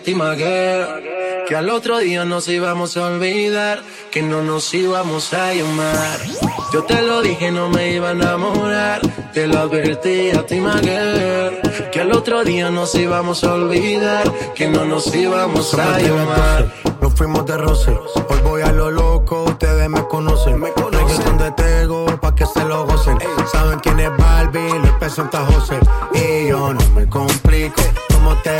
advertí a ti, my girl, Que al otro día nos íbamos a olvidar. Que no nos íbamos a llamar. Yo te lo dije, no me iba a enamorar. Te lo advertí a ti, girl, Que al otro día nos íbamos a olvidar. Que no nos íbamos a llamar. Nos fuimos de roce, hoy voy a lo loco, ustedes me conocen. Me conocen de Tego, pa' que se lo gocen. Saben quién es Barbie, les presenta José. Y yo no me complico, ¿cómo te? Que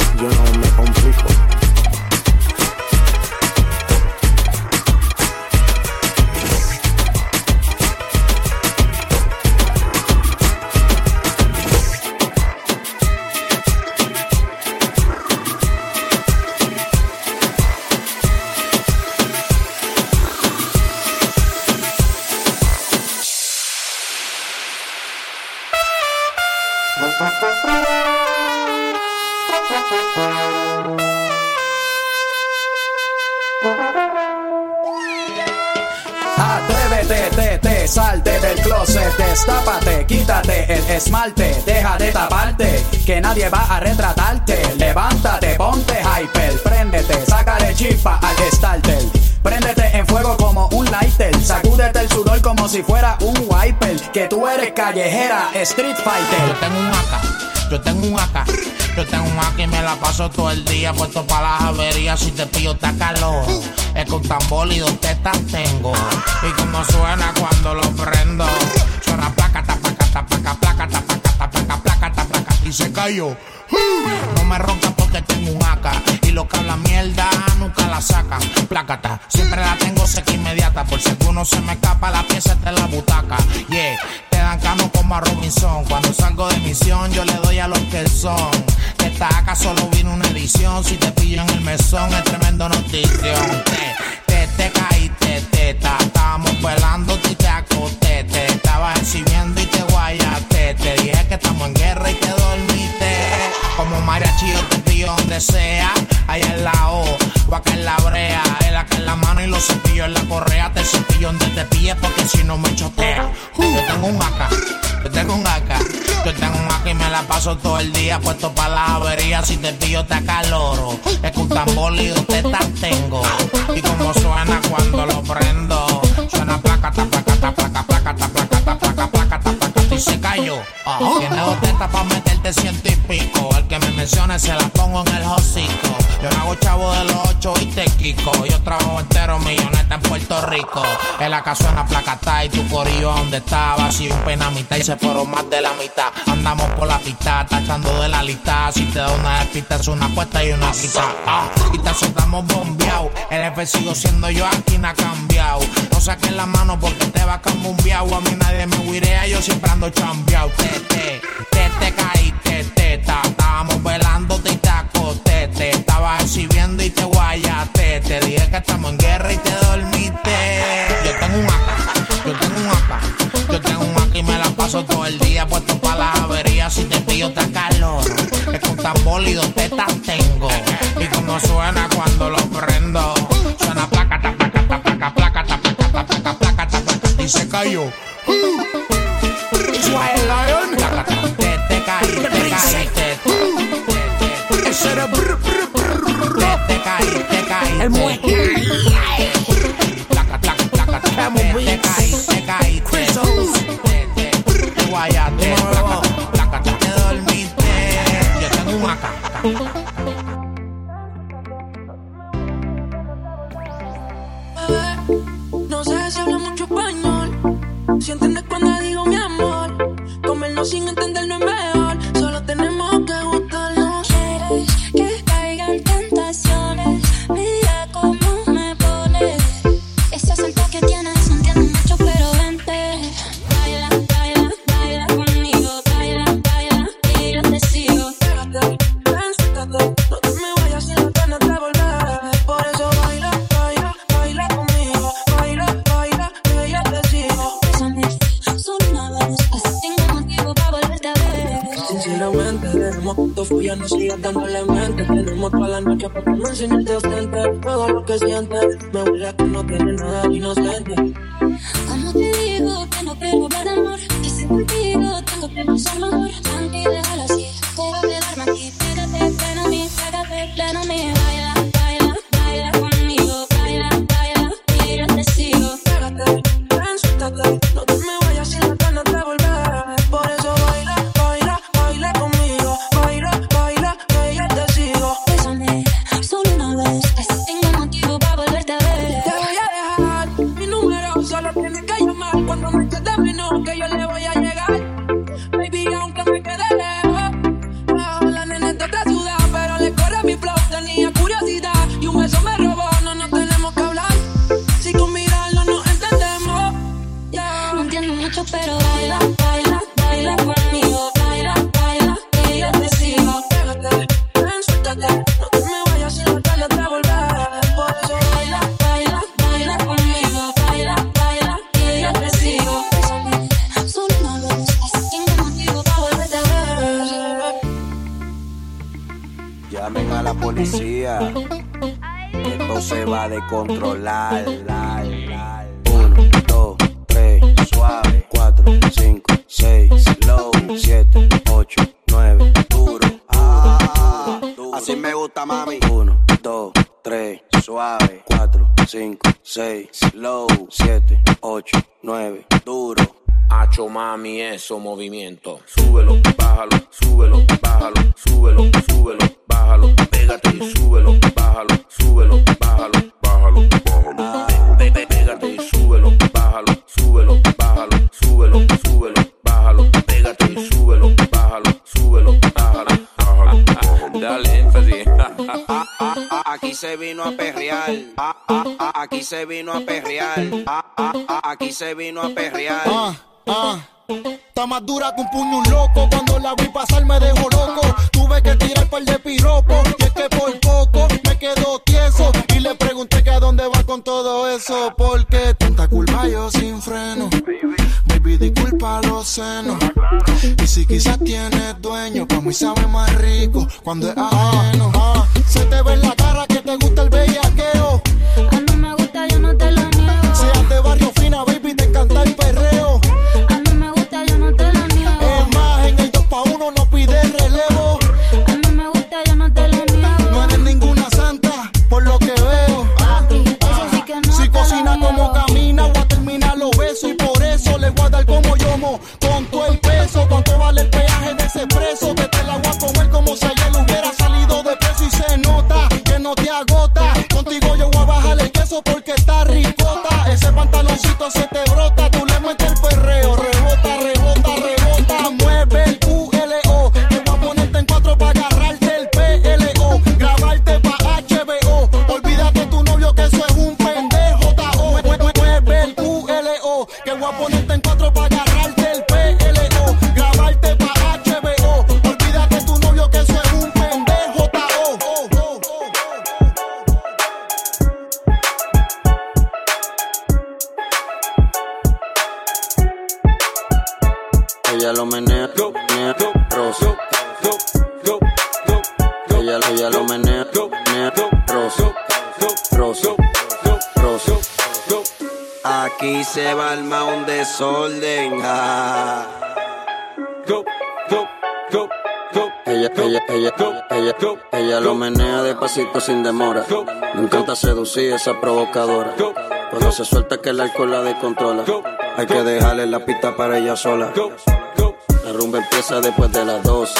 yo no me complico. Salte del closet, destápate, quítate el esmalte, deja de taparte, que nadie va a retratarte. Levántate, ponte hyper, préndete, sácale chispa al starter. Préndete en fuego como un lighter, sacúdete el sudor como si fuera un wiper, que tú eres callejera, street Yo fighter. tengo un AK, yo tengo un AK, yo tengo un AK y me la paso todo el día puesto para las averías. Si te pillo, te calor. Es con tambor y dos tetas tengo. Y como suena cuando lo prendo, suena placa, tapaca, tapaca, placa, tapaca, tapaca, placa, tapaca. Y se cayó. No me ronca porque tengo un AK y lo que habla mierda nunca la saca. Plácata, siempre la tengo seca inmediata. Por si alguno se me escapa, la pieza está en la butaca. Yeah, te dan camo como a Robinson. Cuando salgo de misión, yo le doy a los que son. De esta solo vino una edición. Si te pillo en el mesón, es tremendo notición. Te, te, te caíste, teta. Estábamos velando y te acosté. Te estaba exhibiendo y te guayaste. Te dije que estamos en guerra y te dormiste. Como mariachi yo te pillo donde sea. Allá en la O, o acá en la brea. El acá en la mano y los cepillos en la correa. Te cepillo donde te pilles porque si no me chotea. Yo tengo un AK, yo tengo un AK. Yo tengo un aquí y me la paso todo el día puesto para la avería. Si te pillo te acaloro. Es que un tambor y dos tetas tengo. Y como suena cuando lo prendo. Suena placa, placa, placa, placa, se cayó. Ah, Tiene dos tetas para meterte ciento y pico. El que me mencione se la pongo en el hocico. Yo no hago chavo de los ocho y te quico. Yo trabajo entero milloneta en Puerto Rico. En la casa suena placata y tu corillo donde estaba. Si un pena mitad y se fueron más de la mitad. Andamos por la pista, tachando de la lista. Si te da una despista es una apuesta y una quita. Ah, y te soltamos bombeado. El jefe sigo siendo yo, aquí no ha cambiado. No saques la mano porque te va a cambiar. A mí nadie me huirea, yo siempre ando chambeado. Te, te, te, te caíste, teta. Estábamos velándote y te acosté. Te estaba exhibiendo y te guayaste. Te dije que estamos en guerra y te dormiste. Yo tengo un acá, yo tengo un acá. Yo tengo un acá y me la paso todo el día puesto para las averías. Si te pillo te calor. Es tambor y dos tetas tengo. Y como suena cuando lo prendo. Suena placa, placa, placa, placa, placa, placa, placa, ta, placa, y se cayó. Israel Lion. Placa, ta, se vino a perrear. Ah, ah, ah, aquí se vino a perrear. Ah, ah. Está más dura que un puño un loco. Cuando la vi pasar me dejó loco. Tuve que tirar par de piropos. Y es que por poco me quedo tieso. Y le pregunté que a dónde va con todo eso. Porque tanta culpa yo sin freno. Baby, disculpa los senos. Y si quizás tienes dueño, para mí sabe más rico cuando es ajeno. Ah, sin demora. Me encanta seducir esa provocadora. Cuando se suelta que el alcohol la descontrola. Hay que dejarle la pista para ella sola. La rumba empieza después de las 12.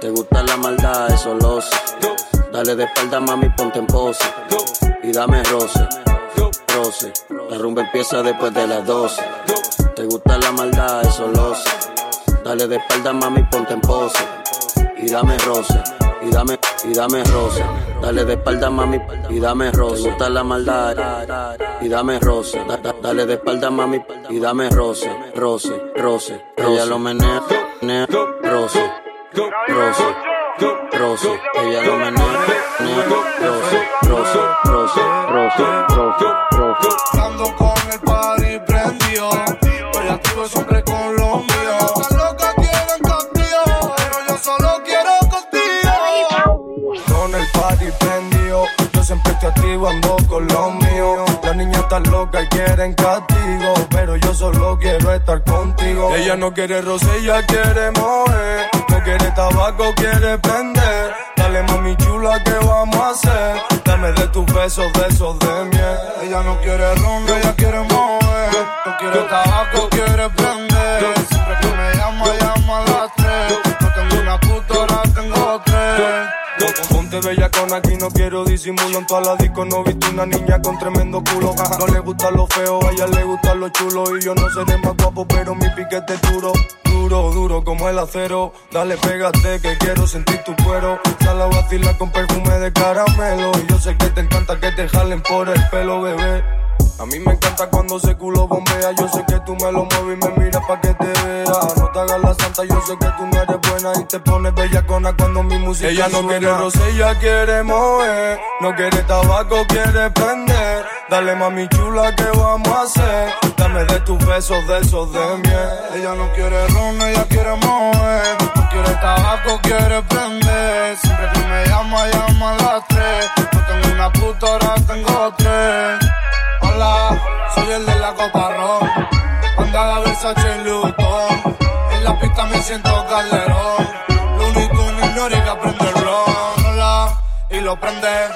Te gusta la maldad, eso lo sé. Dale de espalda, mami, ponte en pose. Y dame roce, roce. La rumba empieza después de las 12. Te gusta la maldad, eso lo sé. Dale de espalda, mami, ponte en pose. Y dame roce, y dame, y dame roce. Dale de espalda, mami, y dame roce. Te gusta la maldad, y dame roce. Da- da- dale de espalda, mami, y dame roce, roce, roce. Ella lo menea, menea, roce, roce, roce. Ella lo menea, menea, roce, roce, roce, roce, roce, roce. Ando con el están locas y quieren castigo, pero yo solo quiero estar contigo. Ella no quiere roce, ella quiere mover. No quiere tabaco, quiere prender. Dale mami chula, ¿qué vamos a hacer? Dame de tus besos, de esos de miel. Ella no quiere ron, ella quiere mover. No quiere tabaco, quiere prender. Siempre Ponte bella con aquí, no quiero disimulo en toda la disco. No he visto una niña con tremendo culo. No le gusta lo feo, a ella le gusta lo chulo. Y yo no seré más guapo, pero mi piquete es duro. Duro, duro como el acero. Dale, pégate que quiero sentir tu cuero. Sal a vacilar con perfume de caramelo. Y yo sé que te encanta que te jalen por el pelo, bebé. A mí me encanta cuando ese culo bombea. Yo sé que tú me lo mueves y me miras pa' que te vea. No te hagas la santa, yo sé que tú no eres buena y te pones bellacona cuando mi música Ella no quiere roce, ella quiere mover. No quiere tabaco, quiere prender. Dale mami chula, ¿qué vamos a hacer? Dame de tus besos, de esos de miel. Ella no quiere ron, ella quiere mover. No quiere tabaco, quiere prender. Siempre que me llama, llama a las tres. No tengo una puta, ahora tengo tres. Hola, soy el de la copa ron. Andada Versace y Vuitton. En la pista me siento calderón. Looney Tunes ignora y que aprende el ron. Hola, y lo prende.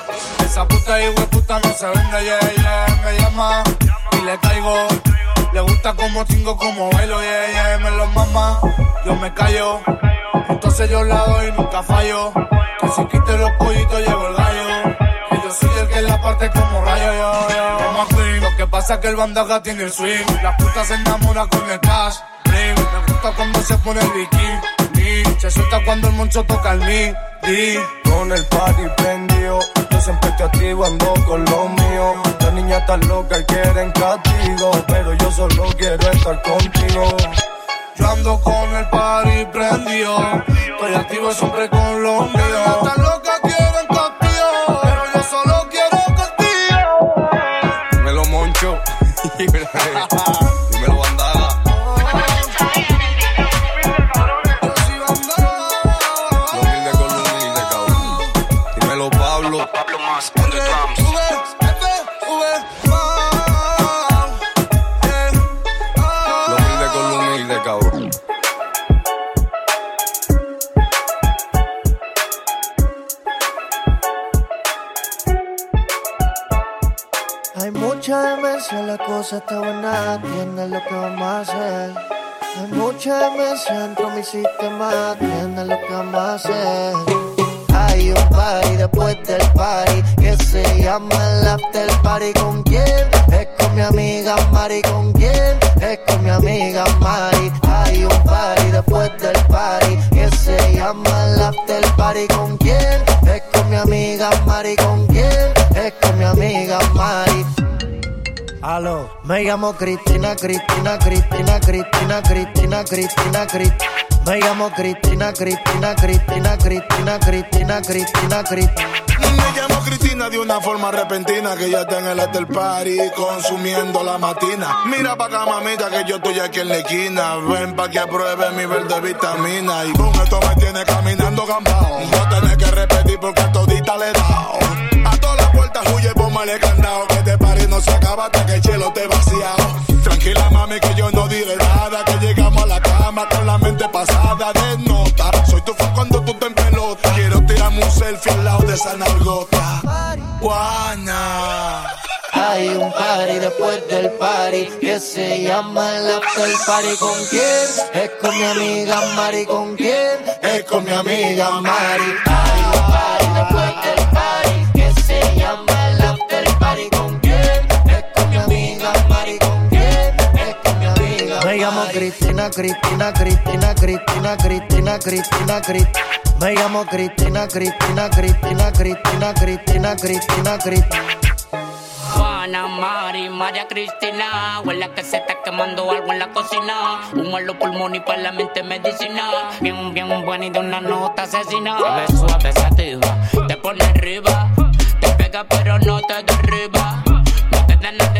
Esa puta y puta no se vende, yeah, yeah. Me llama y le caigo. Le gusta como chingo, como bailo, yeah, yeah. Me lo mama, yo me callo. Entonces yo la doy y nunca fallo. Que si quite los pollitos llevo el parte como rayo, yo, yo. Como queen. Lo que pasa es que el bandaga tiene el swing. La puta se enamora con el cash. Bling. Me gusta cuando se pone el bikini. Se suelta cuando el moncho toca el midi. Con el party prendido. Yo siempre estoy activo, ando con lo mío. Las niñas están locas y quieren castigo. Pero yo solo quiero estar contigo. Yo ando con el party prendido. Estoy activo siempre con lo mío. Entiendes lo que vamos a hacer. Hay mucha demencia dentro de mi sistema, entiendes lo que vamos a hacer. Hay un party después del party que se llama el after party. ¿Con quién? Es con mi amiga Mari. ¿Con quién? Es con mi amiga Mari. Hay un party después del party que se llama el after party. ¿Con quién? Es con mi amiga Mari. ¿Con quién? Es con mi amiga Mari. Aló, me llamo Cristina, Cristina, Cristina, Cristina, Cristina, Cristina, Cristina. Me llamo Cristina, Cristina, Cristina, Cristina, Cristina, Cristina, Cristina. Me llamo Cristina de una forma repentina que ya está en el after party consumiendo la matina. Mira pa' acá, mamita, que yo estoy aquí en la esquina. Ven pa' que apruebe mi verde vitamina. Y con esto me tiene caminando gambao. No tenés que repetir porque todita le he dado. A todas las puertas huye, póngale candado. Que este party no se acaba hasta que el chelo te vaciado. Tranquila, mami, que yo no diré nada. Que llegamos a la cama con la mente pasada de nota. Soy tu fan cuando tú te en pelota. Quiero tirarme un selfie al lado de esa nalgota. Juana. Hay un party después del party que se llama el after party. ¿Con quién? Es con mi amiga Mari. ¿Con quién? Es con mi amiga Mari. Llamo Cristina, Cristina, Cristina, Cristina, Cristina, Cristina, Cristina. Me llamo Cristina, Cristina, Cristina, Cristina, Cristina, Cristina, Cristina. Juana, Mari, María Cristina. Huele que se está quemando algo en la cocina. Humo en los pulmones y para la mente medicina. Bien, bien buena y de una nota asesina. Bebe suave, sativa, te pone arriba. Te pega pero no te derriba. No te da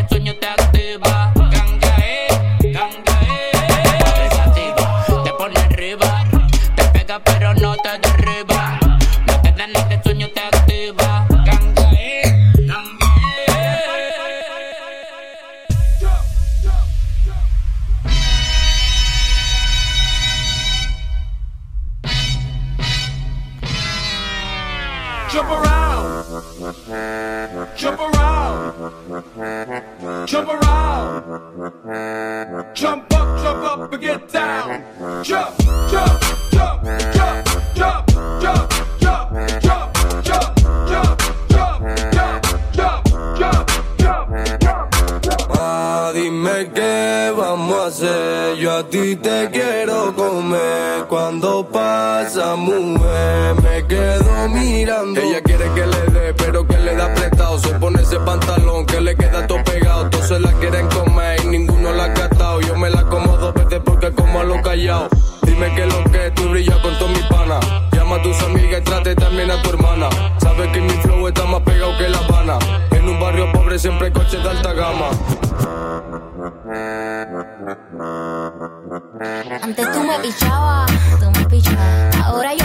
Jump around. Jump up, jump up and get down. Jump, jump, jump, jump, jump, jump, jump, jump, jump, jump, jump, jump, jump, jump, jump. Ah, dime qué vamos a hacer. Yo a ti te quiero comer. Cuando pasa, mujer, me quedo mirando. Ella quiere que le dé, pero que le da apretado. Se pone ese pantalón se la quieren comer y ninguno la ha catado. Yo me la como dos veces porque como a lo callado. Dime que lo que tú brillas con todo mi pana. Llama a tus amigas y trate también a tu hermana. Sabes que mi flow está más pegado que La Habana. En un barrio pobre siempre hay coches de alta gama. Antes tú me pichabas, tú me pichabas. Ahora yo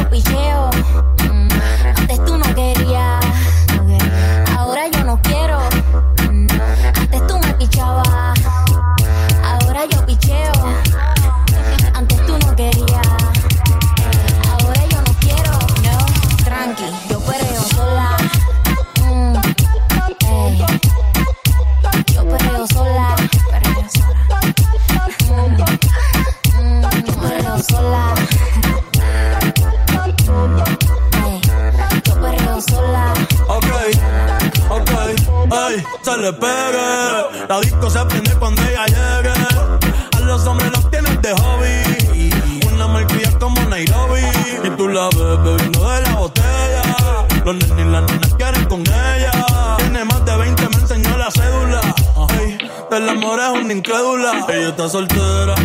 Ella está soltera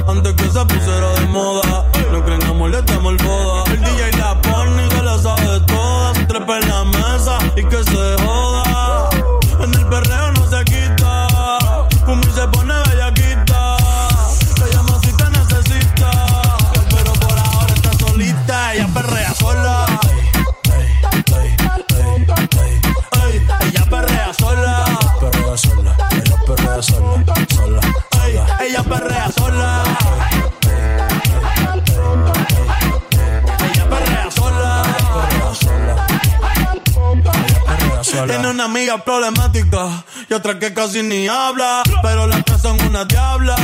una amiga problemática y otra que casi ni habla, pero las tres son una diabla.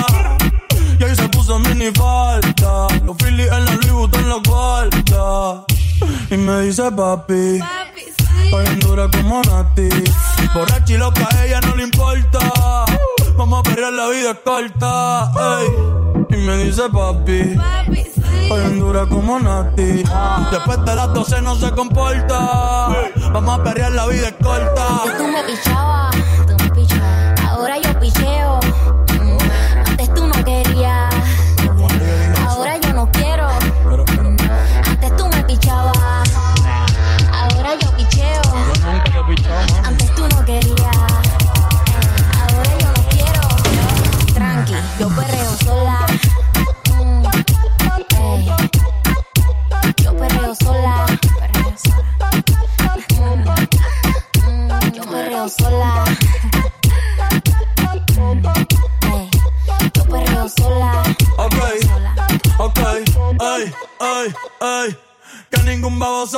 Y ahí se puso mini falta, los Phillies en la Louis Vuitton en la cuarta. Y me dice papi, Estoy en dura como Nati. Borracha y loca, a ella no le importa. Vamos a perder la vida es corta. ey. Y me dice papi. Estoy en dura como Nati. Después de las 12 no se comporta. Vamos a perrear la vida es corta. Tú me pichabas, tú me pichabas. Ahora yo picheo.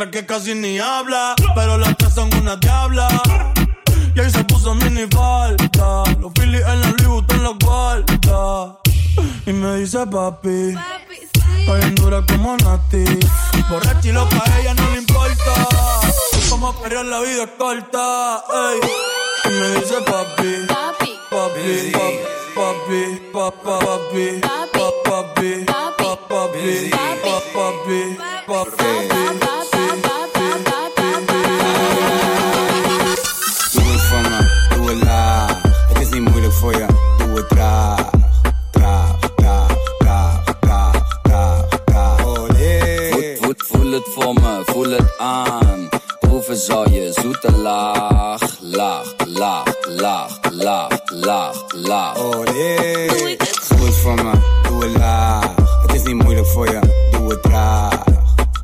Otra que casi ni habla, pero las tres son una diabla. Y ahí se puso mini falta, los Phillies en la Louis Vuitton en la cuarta. Y me dice papi, estoy en dura como Nati. Borracha y loca, a ella no le importa. A perrear, la vida es corta. ey. Y me dice papi, papi, papi, papi, papi, papi, papi, papi, papi, papi, Doe traag. Traag, traag, traag, traag, traag, traag. Voel, voel, voel het voor me, voel het aan. Proeven zal je zoete laag, laag, laag, laag, laag, laag, laag. Doe het voor me, doe het laag. Het is niet moeilijk voor je, doe het traag.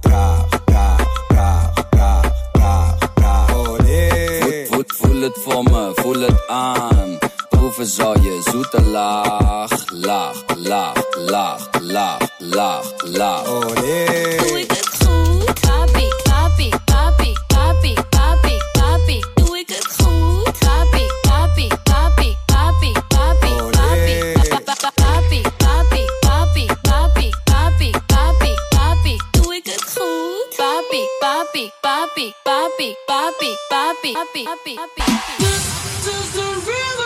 Traag, traag, traag, traag, traag, traag. Voel, voel, voel het voor me, voel het aan. hoeven zal je zoete laag, laag, laag, laag, laag, laag, laag. Oh nee. Doe ik het goed? Papi, papi, papi, papi, papi, papi. Doe ik het goed? Papi, papi, papi, papi, papi, papi. Papi, papi, papi, papi, papi, papi, papi. Doe ik het goed? Papi, papi, papi, papi, papi, papi, papi, papi. This is the rhythm.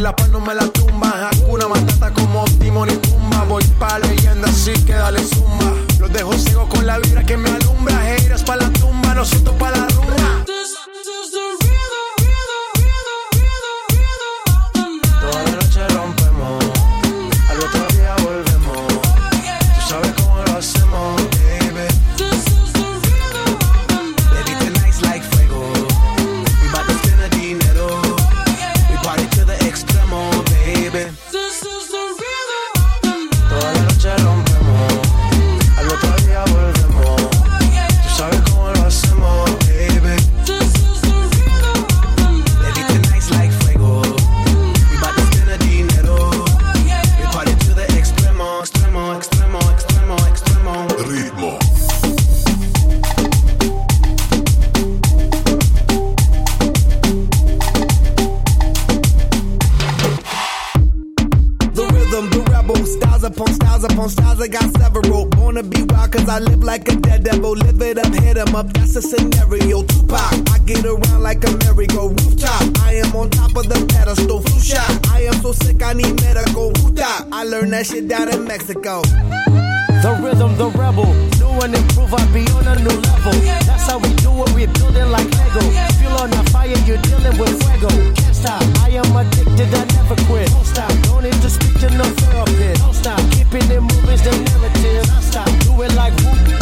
la paz no me la tumba. Hakuna Matata como Timon y Pumba. Voy pa' leyenda, así que dale zumba. Los dejo ciego con la vibra que me alumbra. Heiras pa' la tumba, no siento pa' la rumba. The scenario. Tupac, I get around like a merry-go rooftop. I am on top of the pedestal. Flu shot. I am so sick, I need medical. Who I learned that shit down in Mexico. The rhythm, the rebel. New and improve, I be on a new level. That's how we do it, we building like Lego. Feel on the fire, you're dealing with fuego. Can't stop, I am addicted, I never quit. Don't stop, don't need to speak to no therapist. Don't stop, keeping it moving's the narrative. Don't stop, do it like whoop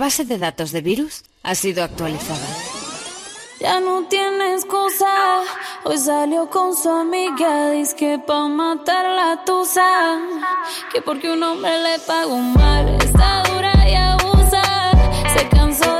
base de datos de virus ha sido actualizada. Ya no tiene excusa. Hoy salió con su amiga. Dice que pa' matar la tusa. Que porque un hombre le pagó mal. Está dura y abusa. Se cansó de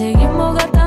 Seguimos gastando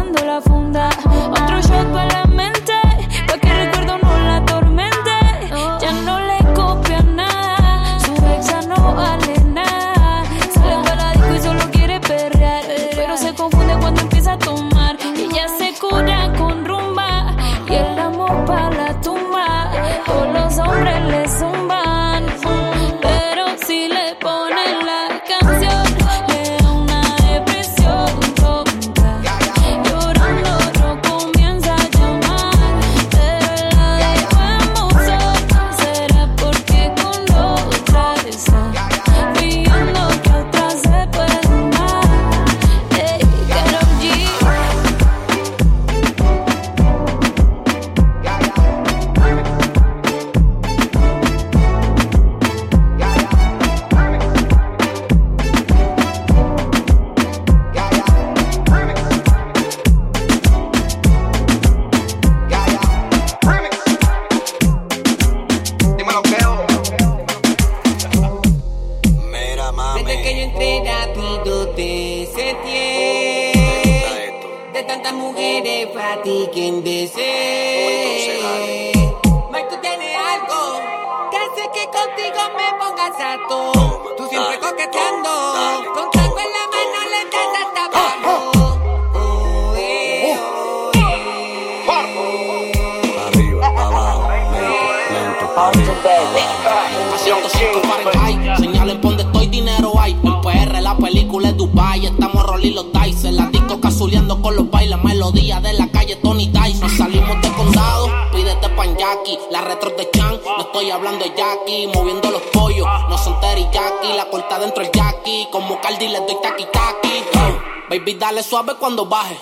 suave cuando baje.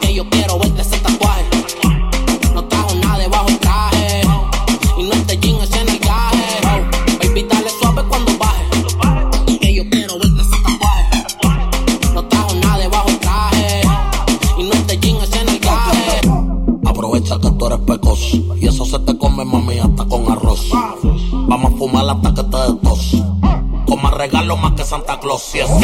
Que yo quiero verte ese tatuaje. No trajo nada debajo el traje. Y no este jean es en el gaje Oh, Baby dale suave cuando baje. Que yo quiero verte ese tatuaje. No trajo nada debajo el traje. Y no este jean es en el gaje Aprovecha que tú eres pecoso. Y eso se te come mami hasta con arroz. Vamos a fumar hasta que te des tos. Con más regalo más que Santa Claus. Yes, slowly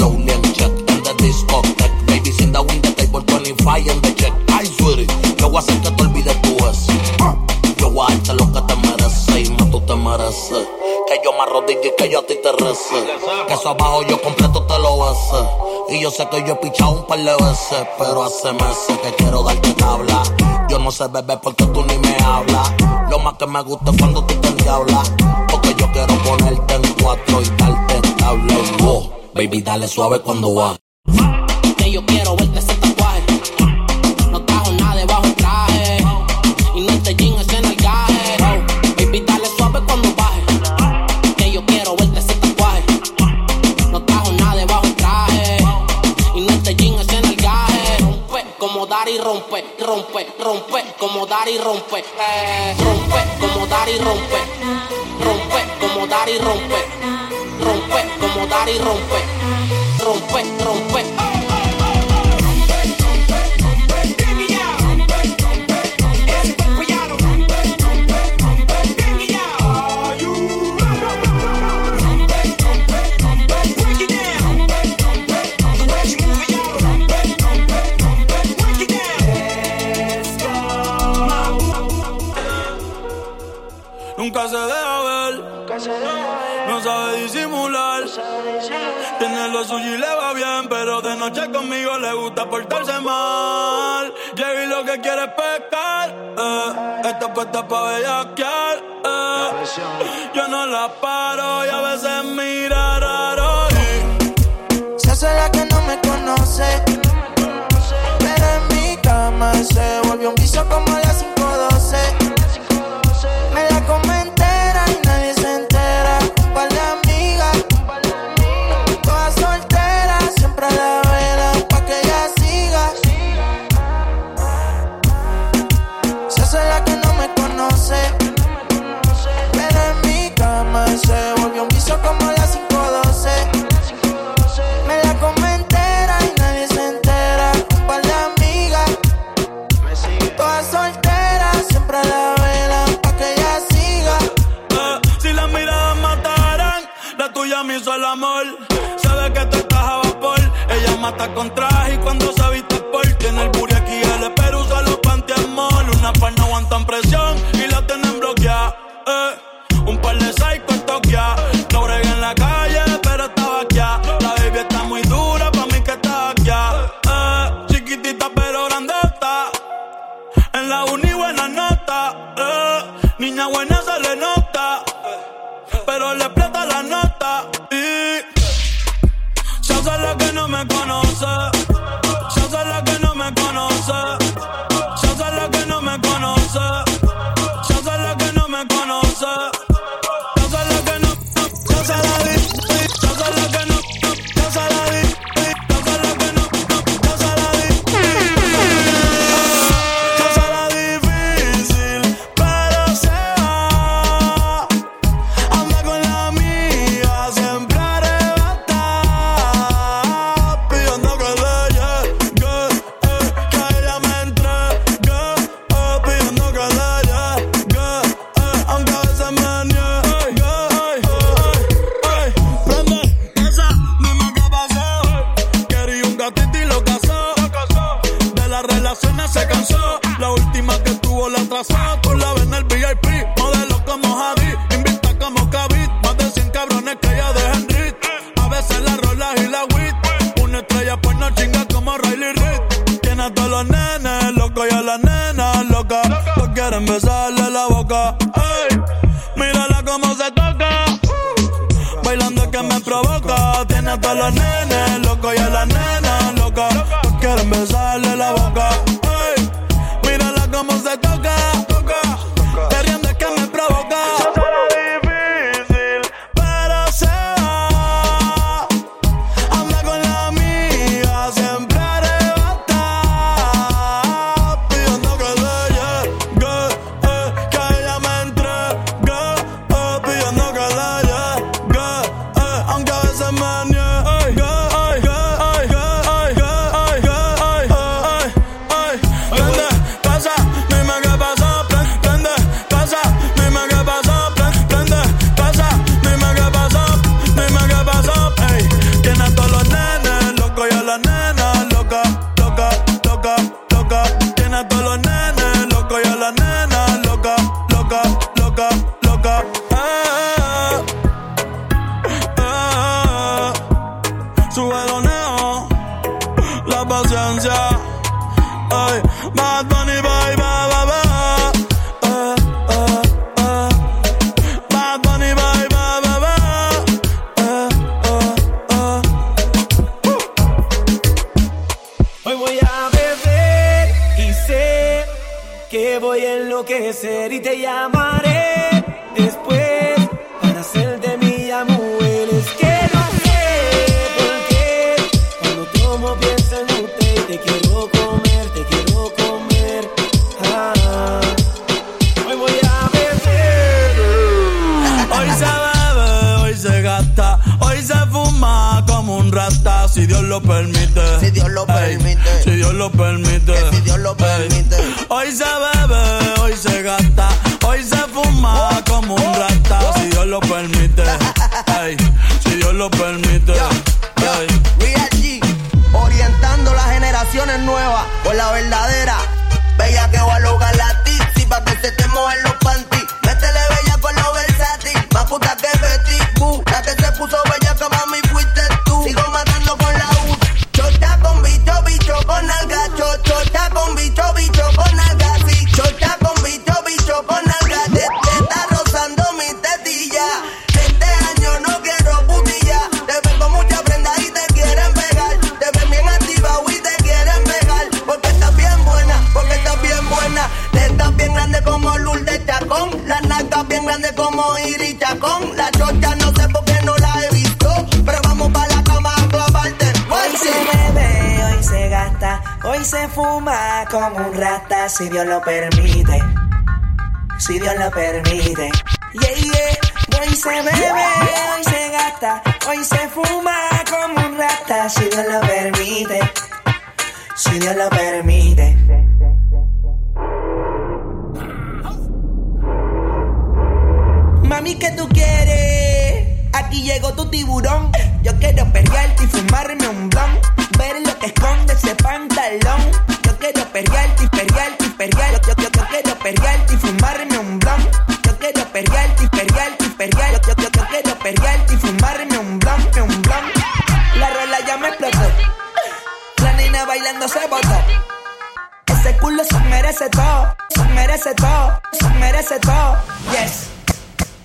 abajo yo completo te lo besé. Y yo sé que yo he pichado un par de veces. Pero hace meses que quiero darte tabla. Yo no sé beber porque tú ni me hablas. Lo más que me gusta es cuando tú te endiablas. Porque yo quiero ponerte en cuatro y darte tabla. Oh, baby, dale suave cuando va. rompe, rompe, como dar y rompe, rompe, como dar y rompe, rompe, como dar y rompe, rompe, como dar y rompe, rompe, rompe. portarse mal. Jay lo que quiere es pescar, eh. Esta puesta pa' bellaquear, eh. Yo no la paro y a veces mira raro. Se hace la que no me conoce, pero en mi cama se volvió un piso como hasta con fuma como un rata si Dios lo permite. Si Dios lo permite. Mami, ¿qué tú quieres? Aquí llegó tu tiburón. Yo quiero perrearte y fumarme un blon. Ver lo que esconde ese pantalón. Yo quiero perrearte y perrearte y perrearte. Yo, yo, yo, quiero perrearte y fumarme un blon. merece todo, merece todo, merece todo. Yes.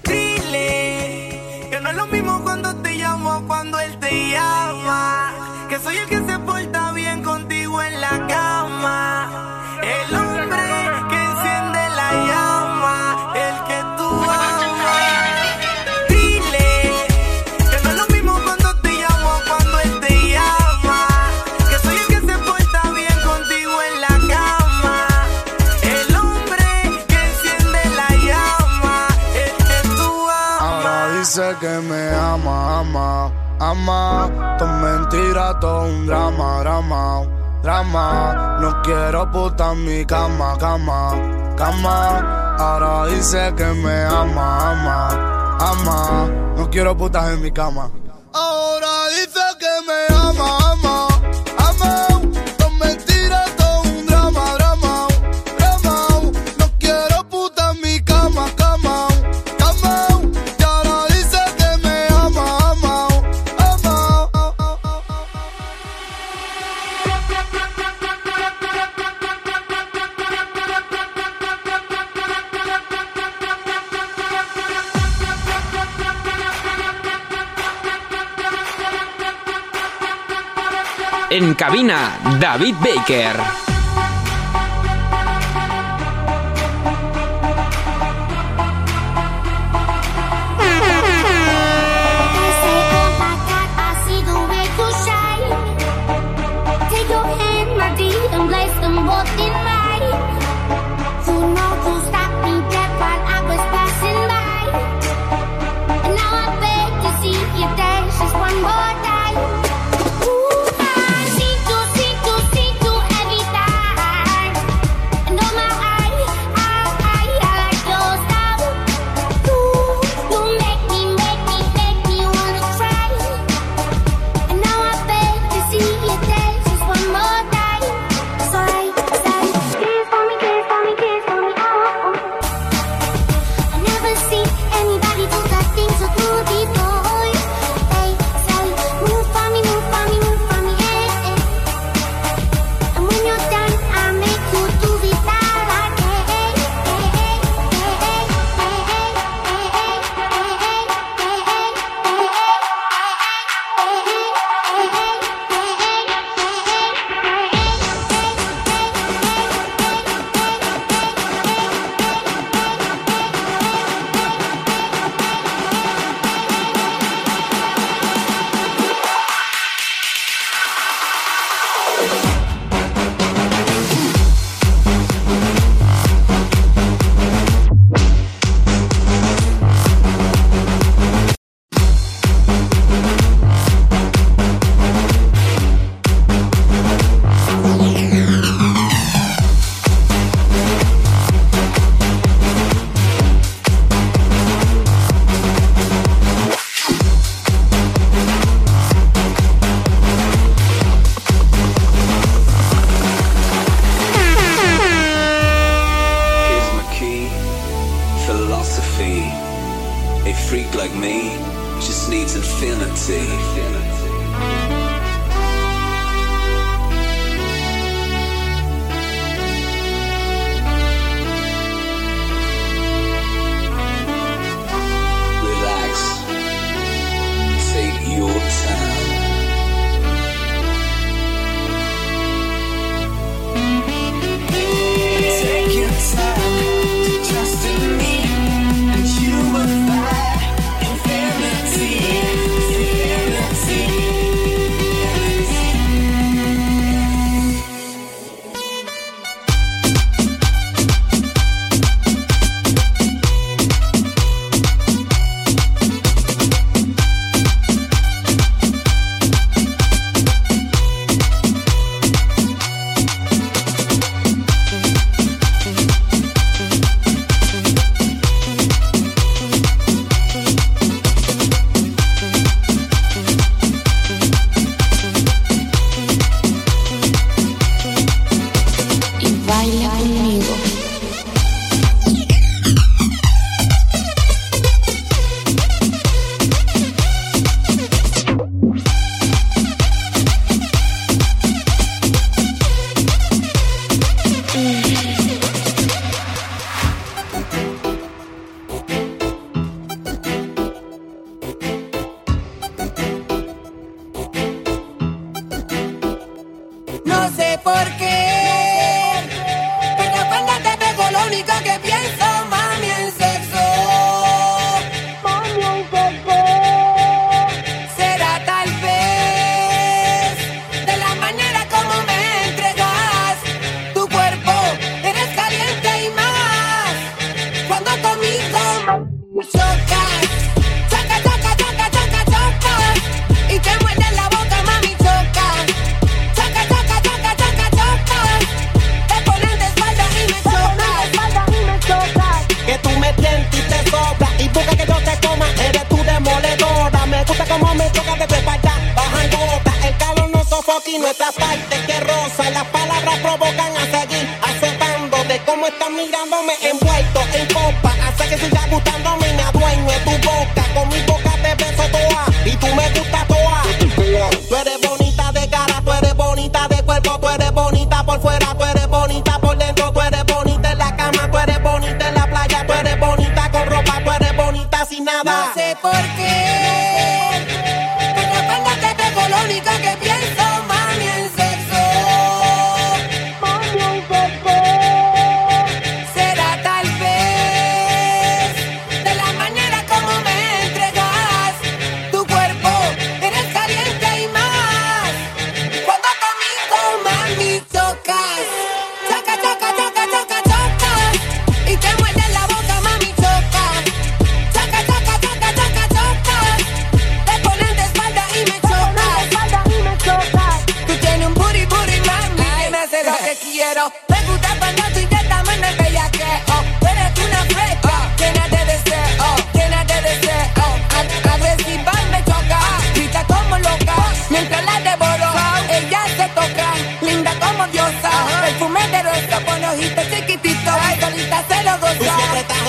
Dile que no es lo mismo cuando te llamo cuando él te llama. Que soy el que ama. Todo mentira, todo un drama, drama, drama. No quiero puta en mi cama, cama, cama. Ahora dice que me ama, ama, ama. No quiero putas en mi cama. Ahora En cabina, David Baker.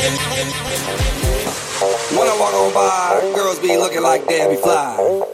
When I walk on by, girls be looking like Debbie Fly.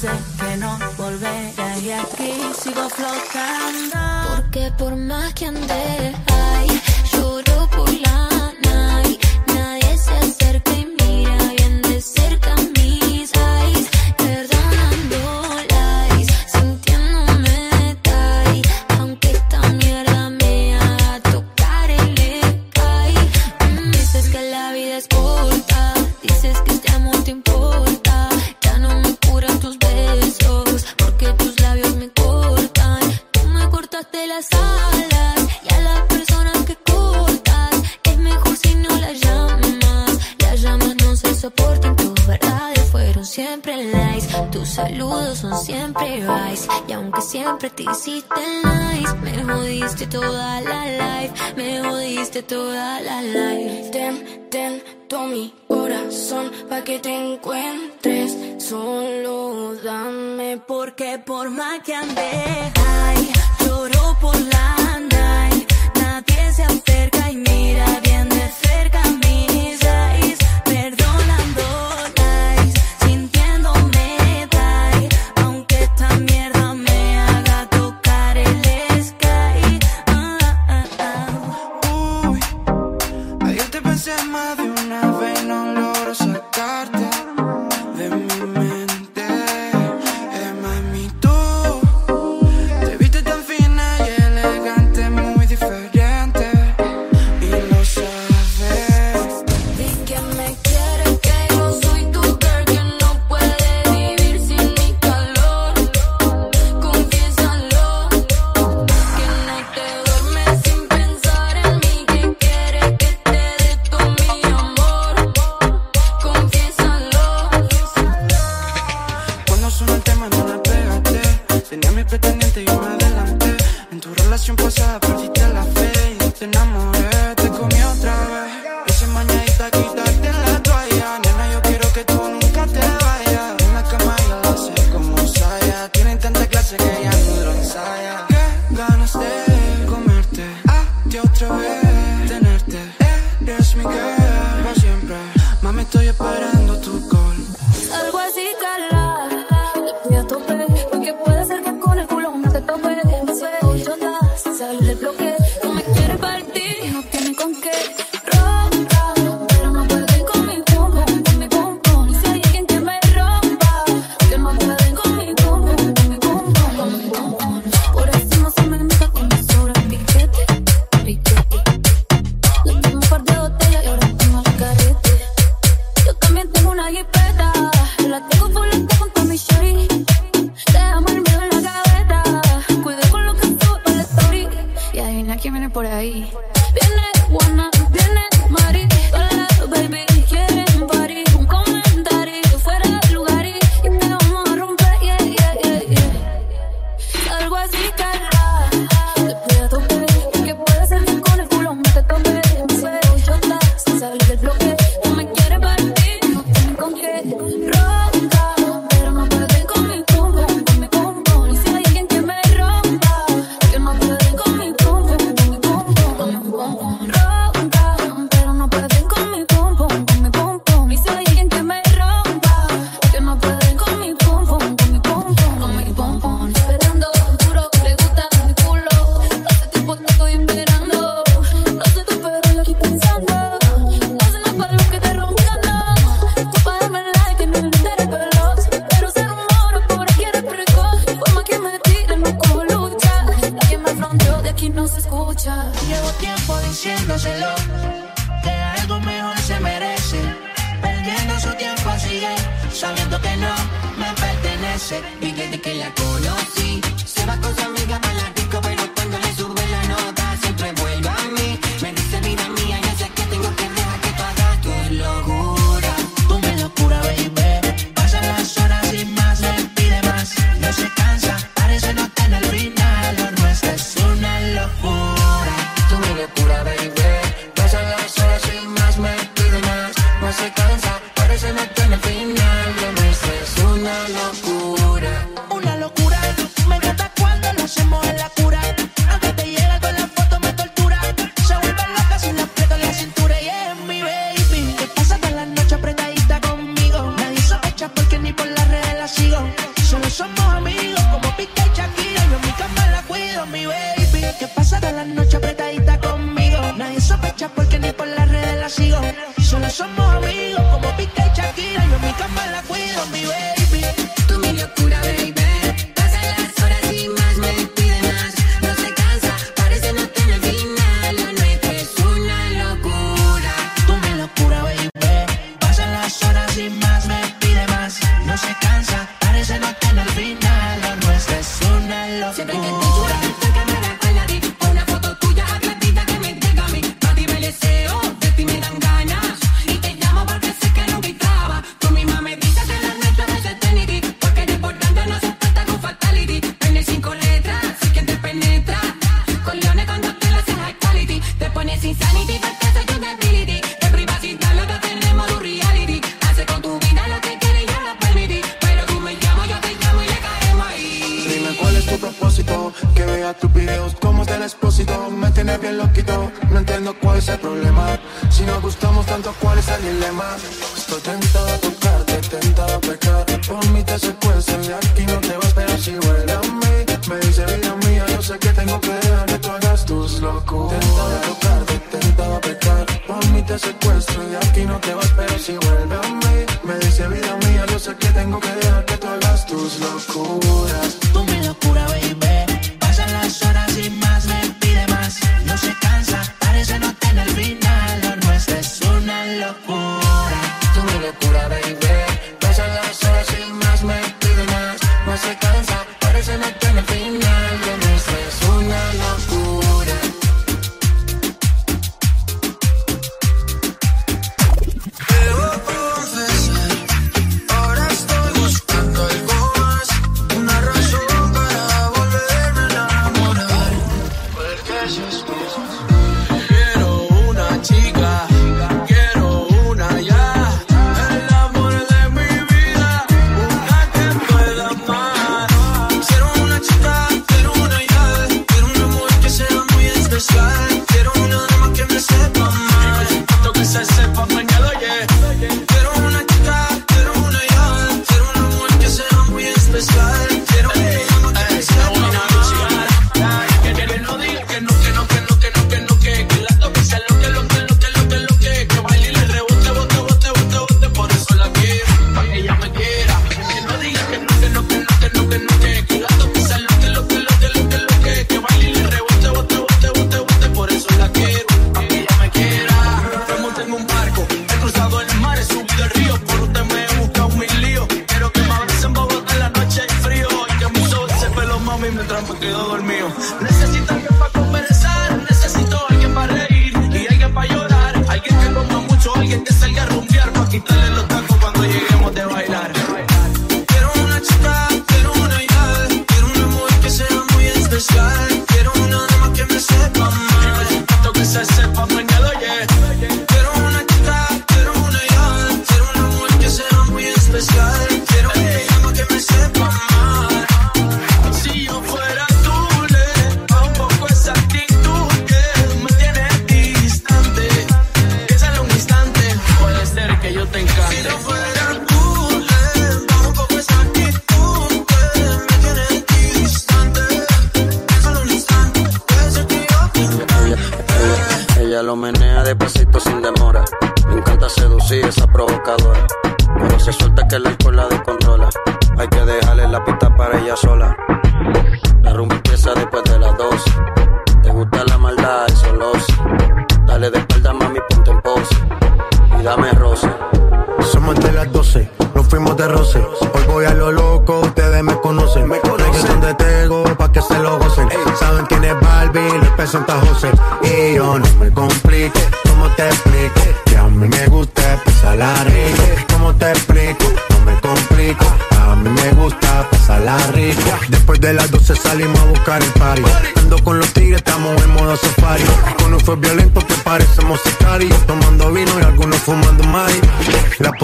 sé que no volveré y aquí sigo flotando. Porque por más que ande, ay. siempre te hiciste nice. Me jodiste toda la life, me jodiste toda la life. Ten, ten, to mi corazón pa' que te encuentres. Solo dame porque por más que andes.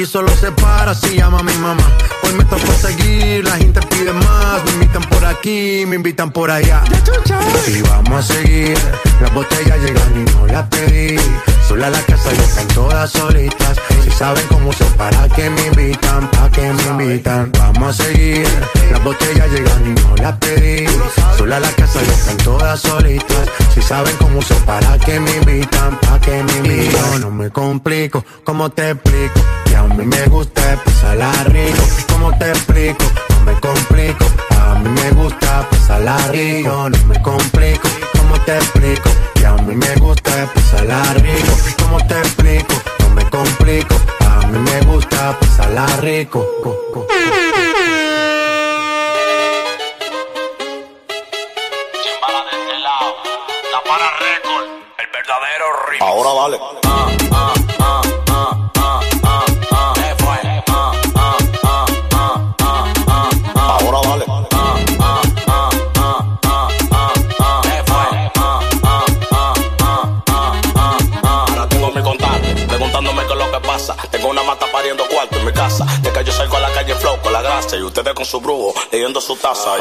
Aquí solo se para si llama mi mamá. Hoy me tocó seguir, la gente pide más. Me invitan por aquí, me invitan por allá. Y vamos a seguir. Las botellas llegan y no las pedí. Sola la casa y están todas solitas. Si saben cómo se para que me invitan, pa' que me invitan. Vamos a seguir. Las botellas llegan y no las pedí. Sola la casa y están todas solitas. Si saben cómo se para que me invitan, pa' que me invitan. Yo no me complico, ¿cómo te explico? A mí me gusta pasarla rico. ¿Cómo te explico? No me complico. A mí me gusta pasarla rico. No me complico, ¿cómo te explico? Que a mí me gusta pasarla rico. ¿Cómo te explico? No me complico. A mí me gusta pasarla rico. Co, co. Chimbala de este lado. Con la grasa y ustedes con su brujo leyendo su taza.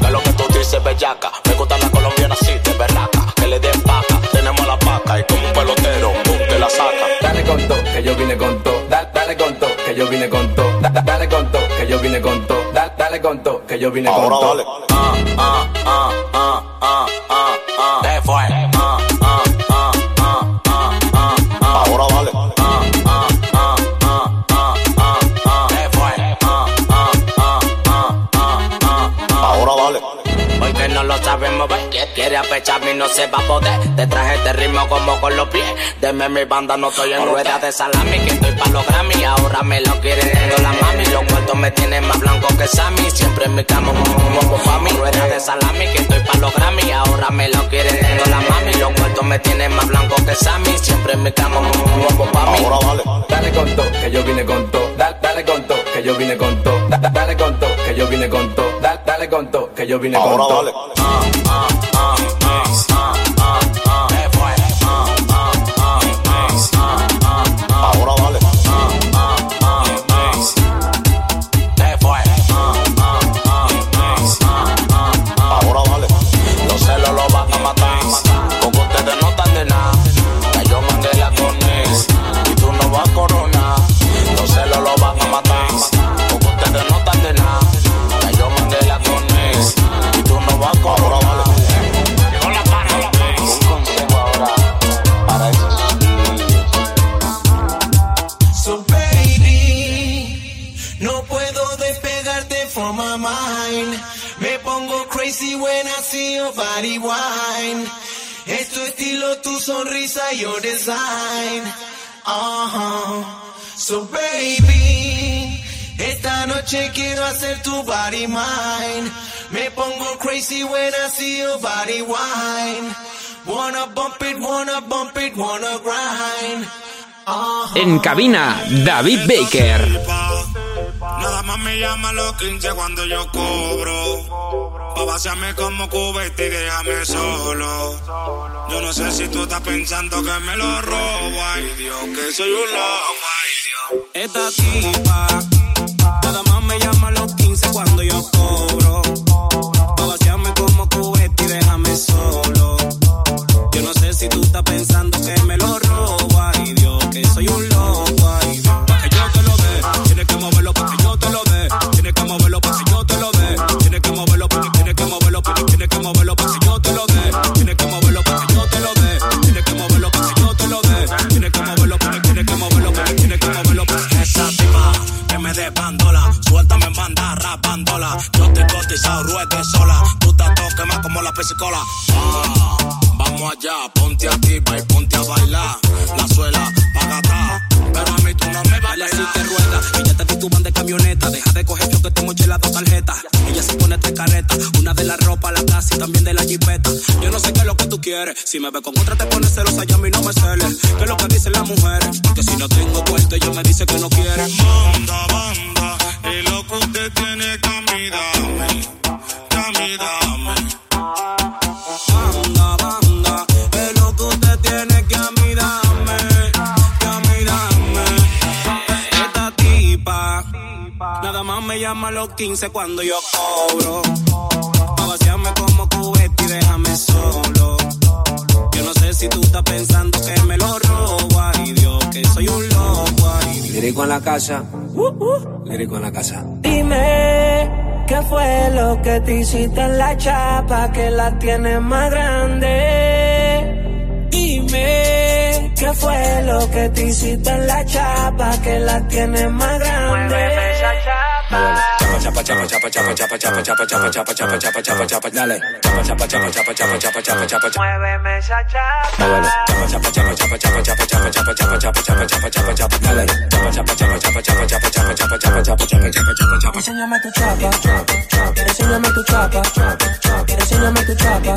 Que es lo que tú dices, bellaca. Me gusta la colombiana así, de berraca. Que le den paca, tenemos la paca y como un pelotero, pum, te la saca. Dale con todo, que yo vine con todo. Da- Dale con todo, que yo vine con todo. Da- da- Dale con todo, que yo vine con todo. Da- Dale con todo, que yo vine con Ahora todo. No se va a poder. Te traje este ritmo como con los pies. Deme mi banda, no estoy en rueda de salami. Que estoy pa' los Grammy. Ahora me lo quieren dando la mami. Los cuartos me tienen más blanco que Sammy. Siempre en mi cama pa' mí. Rueda de salami. Que estoy pa' los Grammy. Ahora me lo quieren dando la mami. Los cuartos me tienen más blanco que Sammy. Siempre en mi cama pa' mí. Ahora vale. Dale con todo, que yo vine con todo. Da- Dale con todo, que yo vine con todo. Da- da- Dale con todo, que yo vine con todo. Da- Dale con todo, que yo vine con todo. vale. ¿Qué sonrisa, your design. Uh-huh. So baby, esta noche quiero hacer tu body mine. Me pongo crazy when I see your body wine. Wanna bump it, wanna bump it, wanna grind. Uh-huh. En cabina, David Baker. Nada más me llama los 15 cuando yo cobro. Pa' vaciarme como cubete y déjame solo. Yo no sé si tú estás pensando que me lo robo. Ay Dios, que soy un loco. Ay Dios. Esta tipa, nada más me llama los 15 cuando yo cobro. Pa' vaciarme como cubete y déjame solo. Yo no sé si tú estás pensando muévete sola. Tú te toques como la pesicola. Ah, vamos allá, ponte activa y ponte a bailar. La suela, paga atrás. Pero a mí tú no me bailas si te ruedas. Y ya te di tu van de camioneta. Deja de coger yo que te moché las dos tarjetas. Ella se pone tres caretas. Una de la ropa, la casa y también de la jipeta. Yo no sé qué es lo que tú quieres. Si me ve con otra te pones celosa y a mí no me celes. ¿Qué es lo que dicen las mujeres? Que si no tengo cuarto ella me dice que no quiere. Me llama a los 15 cuando yo cobro. Pa' vaciarme como cubeta y déjame solo. Yo no sé si tú estás pensando que me lo robo. Ay Dios, que soy un loco. Ay Dios. Lírico en la casa. Lírico en la casa. Dime, ¿qué fue lo que te hiciste en la chapa que la tienes más grande? Dime, ¿qué fue lo que te hiciste en la chapa que la tienes más grande? Chapa, chapa, chapa, chapa, chapa, chapa, chapa, chapa, chapa, chapa, chapa, chapa, chapa, dale. Chapa, chapa, chapa, chapa, chapa, chapa, chapa, chapa, chapa. Muéveme esa chapa. Muévelo. Chapa, chapa, chapa, chapa, chapa, chapa, chapa, chapa, chapa, chapa, chapa, chapa, chapa, chapa, dale. Chapa, chapa, chapa, chapa, chapa, chapa, chapa, chapa, chapa, chapa, chapa, chapa, chapa, chapa. Enséñame tu chapa, enséñame tu chapa, enséñame tu chapa,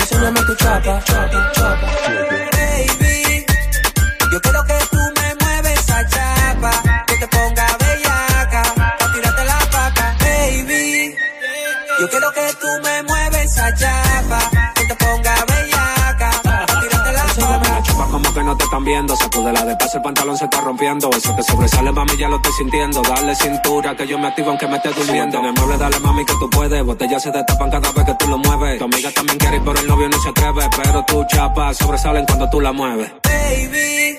enséñame tu chapa, Baby, yo quiero que tú me mueves esa chapa, que te ponga yo quiero que tú me mueves esa chapa, que te ponga bellaca, pa' tirarte la paca. Chupa como que no te están viendo. Sacúdela de paso, el pantalón se está rompiendo. Eso que sobresale, mami, ya lo estoy sintiendo. Dale cintura, que yo me activo aunque me esté durmiendo. En el mueble, dale, mami, que tú puedes. Botellas se te tapan cada vez que tú lo mueves. Tu amiga también quiere ir, pero el novio no se atreve. Pero tu chapa sobresalen cuando tú la mueves. Baby,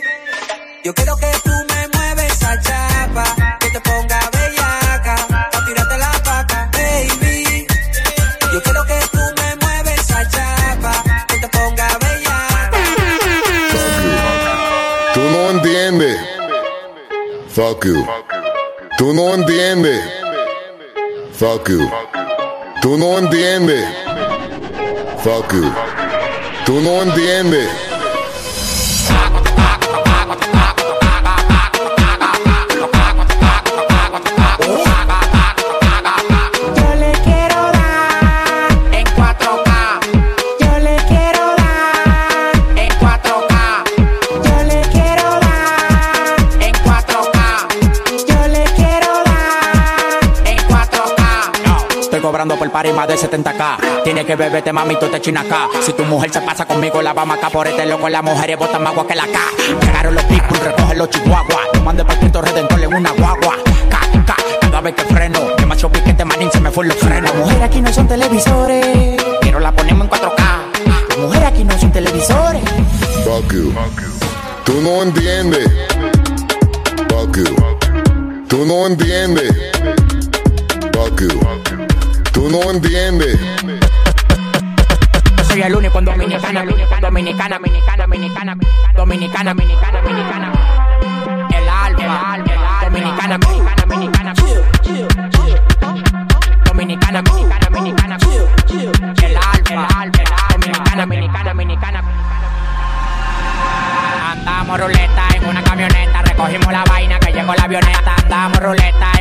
yo quiero que tú me mueves esa chapa, que te ponga Fuck you. Tú no entiendes. Fuck you. Tú no entiendes. Fuck you. Tú no entiendes. Cobrando por par y más de 70k. Tienes que beberte, mami, tú te china acá. Si tu mujer se pasa conmigo, la vamos acá por este loco. Las mujeres botan más agua que la K. Llegaron los pitbull, recogen los chihuahuas. No mande para Cristo Redentor en una guagua. K, K, cada vez que freno. Macho piquete, manín, se me fue los frenos. Las mujeres aquí no son televisores, Pero la ponemos en 4K. las mujeres aquí no son televisores. Fuck you. Tú no entiendes. Fuck. Tú no entiendes. Fuck. Tú no entiendes. Soy el único en Dominicana, dominicana, dominicana, dominicana, dominicana, dominicana, dominicana, dominicana. El alfa, dominicana, dominicana, dominicana. Dominicana, dominicana, dominicana. El alfa, dominicana, dominicana, dominicana. Andamos ruleta en una camioneta, recogimos la vaina que llegó la avioneta. Andamos ruleta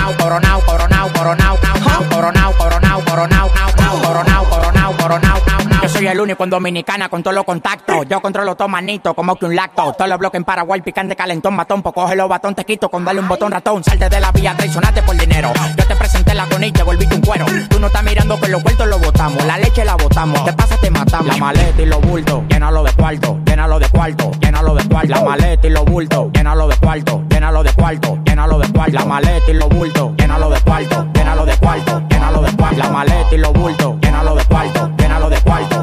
coronao, coronao, coronao, nao, nao, coronao, coronao, coronao, nao, nao, coronao, el único en Dominicana con todos los contactos. Yo controlo todo manito, como que un lacto. Todos los bloques en Paraguay, picante, calentón, matón. Pues coge los batón, te quito con darle un botón ratón. Salte de la vía, traicionate por dinero. Yo te presenté la con y te volviste un cuero. Tú no estás mirando que los vueltos lo botamos. La leche la botamos. Te pasa, te matamos. La maleta y los bultos, llénalo de cuarto, llénalo de cuarto, llénalo de cuarto. La maleta y los bultos, llénalo de cuarto, llénalo de cuarto, llénalo de cuarto. La maleta y los bultos, llénalo de cuarto, llénalo de cuarto, llénalo de cuarto. La maleta y los bultos, llénalo de cuarto, llénalo de cuarto.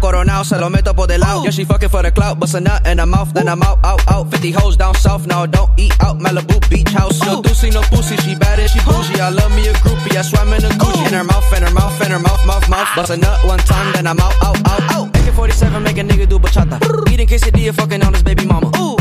coronao, se lo meto por del lado. Yeah, she fucking for the clout, bust a nut in her mouth, then I'm out, out, out. 50 hoes down south, now don't eat out. Malibu beach house, no doozy, no pussy. She bad and she bougie. I love me a groupie, I swam in a Gucci. In her mouth, in her mouth, in her mouth, mouth, mouth. Bust a nut one time, then I'm out, out, out, out. AK-47, make a nigga do bachata. Eating quesadilla, fucking on his baby mama. Ran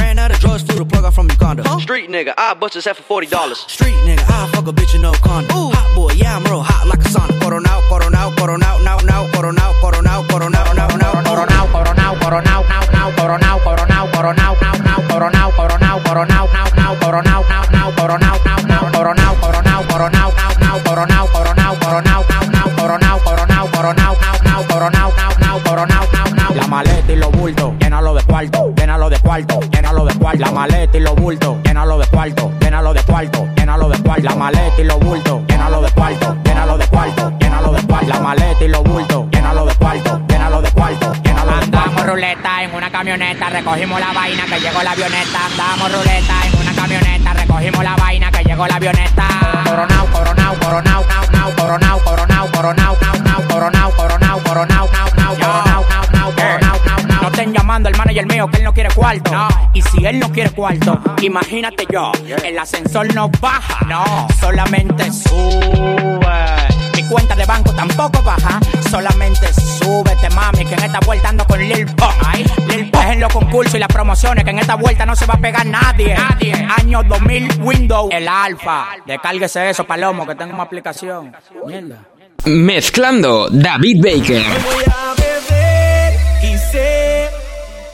out of drugs, flew the plug out from Uganda. Street nigga, I bust his head for forty dollars. Street nigga, I fuck a bitch in no condom. Hot boy, yeah I'm real hot like a sauna. Coronao, coronao, coronao, now, now, coronao, coronao, coronao, now, now, Coronao, coronao, coronao, nao, nao, coronao, coronao, coronao, nao, nao, coronao, coronao, coronao, nao, nao, coronao, nao, nao, coronao, nao, nao, coronao, coronao, coronao, nao, nao, coronao, coronao, coronao, nao, nao, coronao, coronao, coronao, nao, nao, coronao, nao, nao, coronao, nao, nao. La maleta y los bultos, llénalo de cuarto, llénalo de cuarto, llénalo de cuarto. La maleta y los bultos, llénalo de cuarto, llénalo de cuarto, llénalo de cuarto. La maleta y los bultos, llénalo de cuarto, llénalo de cuarto, llénalo de cuarto. La maleta y los bultos, llénalo de cuarto, llénalo de cuarto, llénalo de cuarto. Andamos ruleta en una camioneta, recogimos la vaina que llegó la avioneta. Andamos ruleta en una camioneta, recogimos la vaina que llegó la avioneta. Coronao, coronao, coronao, nao, nao, coronao, coronao, coronao, nao, nao, coronao, coronao, coronao, nao, nao, coronao, nao, nao, coronao, nao, nao. No estén llamando el manager mío que él no quiere cuarto. Y si él no quiere cuarto, imagínate yo, el ascensor no baja, no, solamente sube. Cuenta de banco tampoco baja, solamente súbete, mami, que en esta vuelta ando con Lil Pump. Ay, Lil Pump en los concursos y las promociones, que en esta vuelta no se va a pegar nadie. Nadie. Año 2000, Windows, el alfa. Descárguese eso, Palomo, que tengo una aplicación. Mierda. Mezclando David Baker. Voy a beber y sé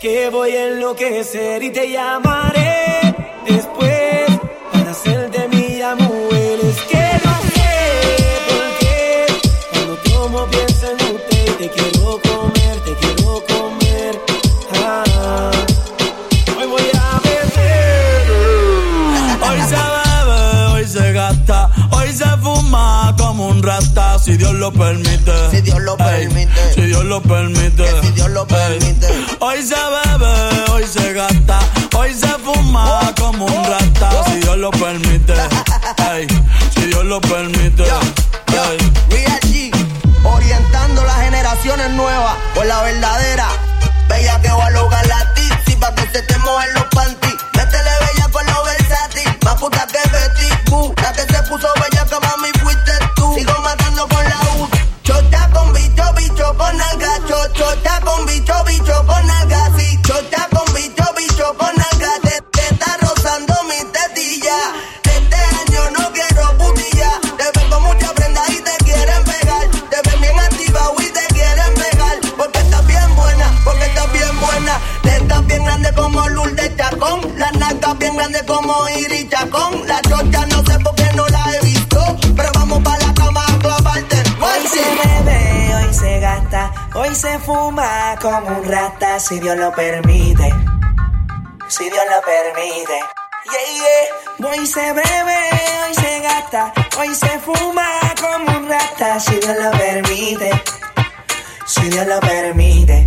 que voy a enloquecer y te llamaré después para hacerte lo permite. Si Dios lo permite. si Dios lo permite. si Dios lo permite. Hoy se bebe, hoy se gasta, hoy se fuma como un rata, si Dios lo permite. Ey, si Dios lo permite. Ey. Real G, orientando las generaciones nuevas por la verdadera. Bella que va a lograr la tizi pa' que se te mojen los panties. Métele bella con los versátil, más puta que Betty Boo. La que se puso bella que mami bicho, bicho con alga. Sí, chota con bicho, bicho con alga. Te, te está rozando mi tetilla. Este año no quiero putilla. Te ven con mucha prenda y te quieren pegar. Te ven bien activa y te quieren pegar. Porque estás bien buena, porque estás bien buena. Te estás bien grande como Lourdes Chacón. La naca bien grande como Iris Chacón. La chocha no hoy se fuma como un rata, si Dios lo permite. Si Dios lo permite. Yeah, yeah. Hoy se bebe, hoy se gasta, hoy se fuma como un rata, si Dios lo permite. Si Dios lo permite.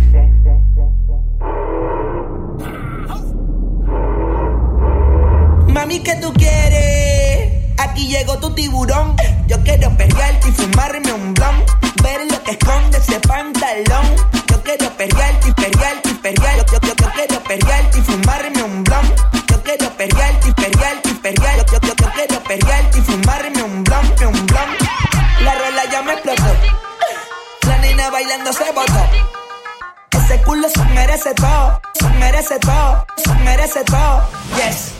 Mami, ¿qué tú quieres? Aquí llegó tu tiburón. Yo quiero perrearte y fumarme un blon. Ver lo que esconde ese pantalón. Yo quiero perrearte y perrearte. Yo, yo, yo quiero perrearte y fumarme un blon. Yo quiero perrearte y perrearte. Yo, yo, yo quiero perrearte y fumarme un blon, un blon. La rola ya me explotó. La nena bailando se botó. Ese culo se merece todo, se merece todo, se merece todo. Yes.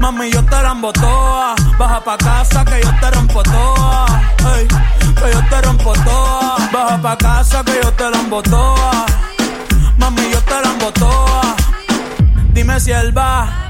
Mami, yo te rambo toa. Baja pa' casa que yo te rompo toa. Que yo te rompo toa. Baja pa' casa que yo te rambo toa. Mami, yo te rambo toa. Dime si él va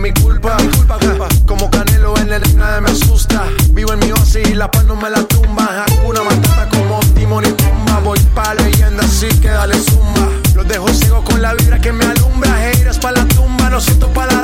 mi culpa. Mi culpa, culpa. Como canelo en el nadie me asusta. Vivo en mi oasis y la paz no me la tumba. Una matata como timón y tumba. Voy pa' leyenda, así que dale zumba. Los dejo ciego con la vibra que me alumbra. Heiras pa' la tumba, no siento pa' la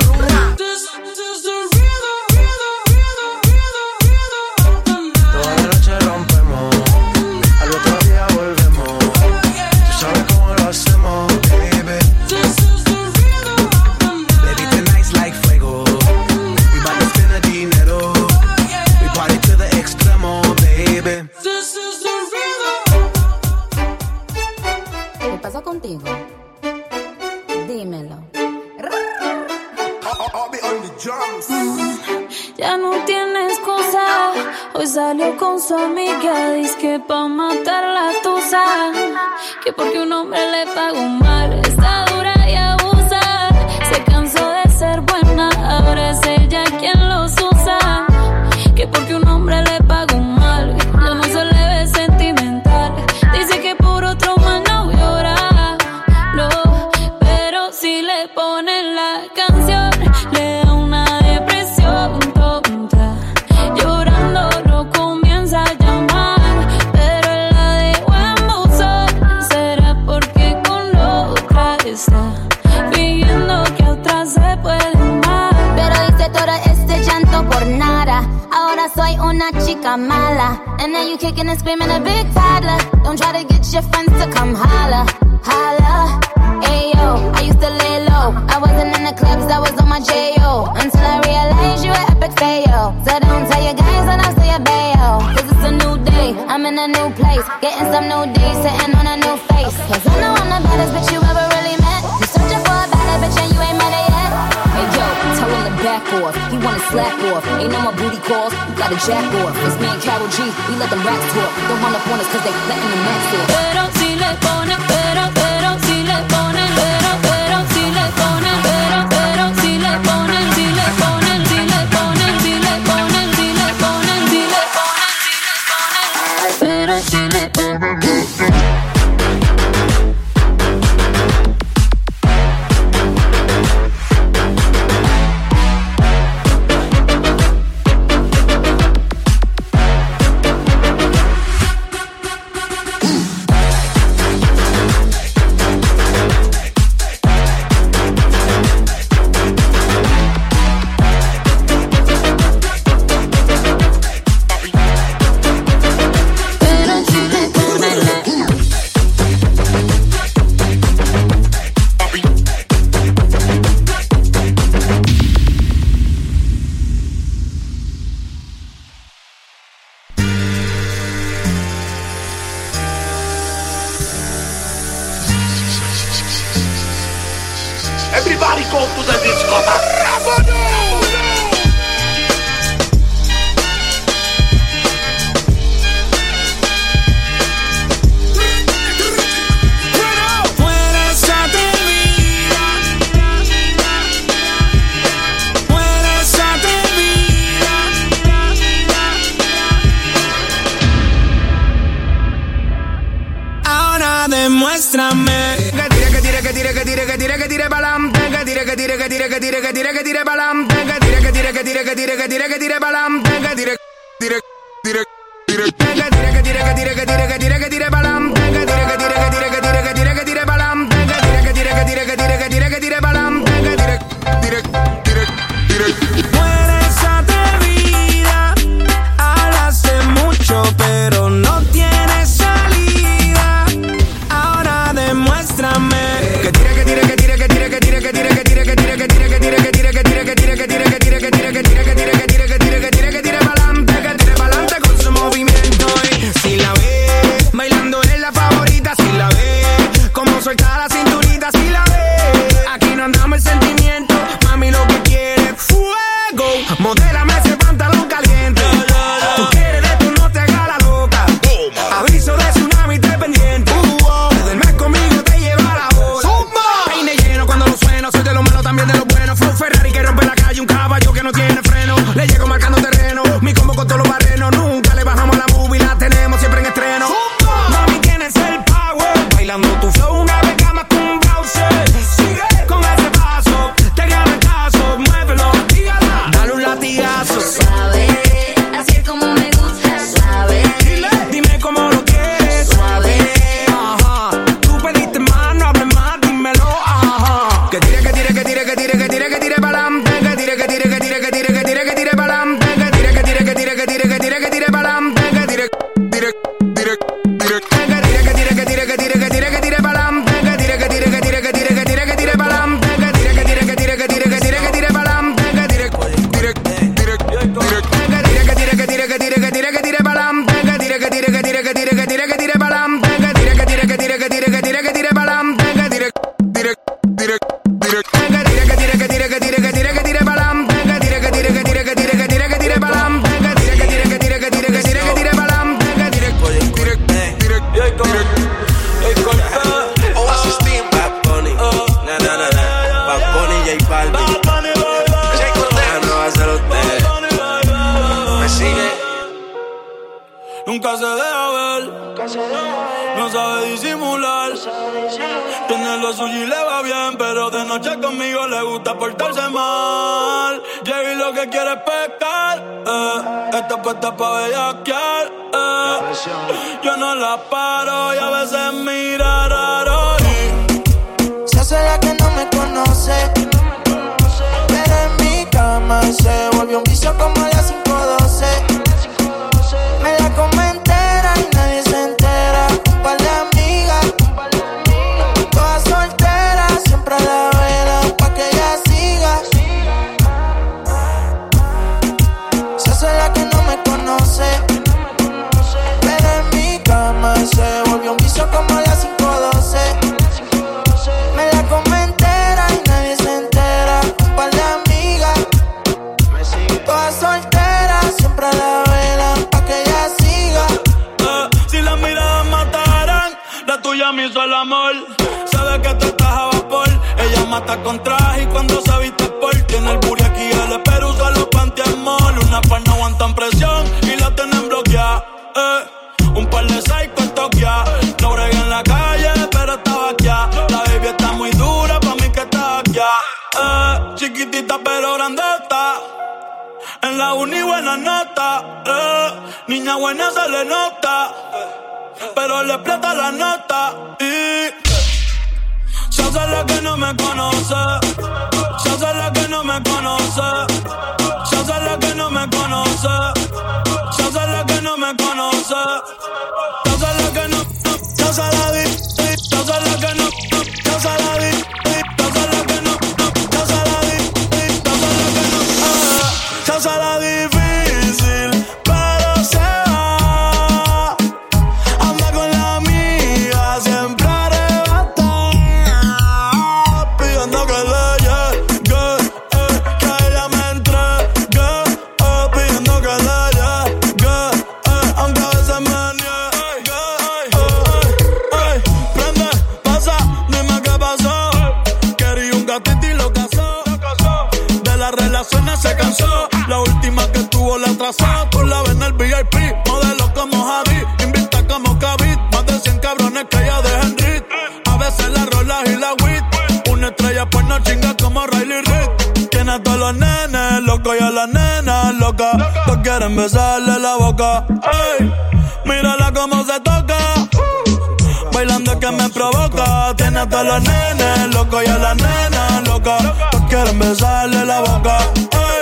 a los nenes loco y a las nenas loca. No quieren besarle la boca. Eh.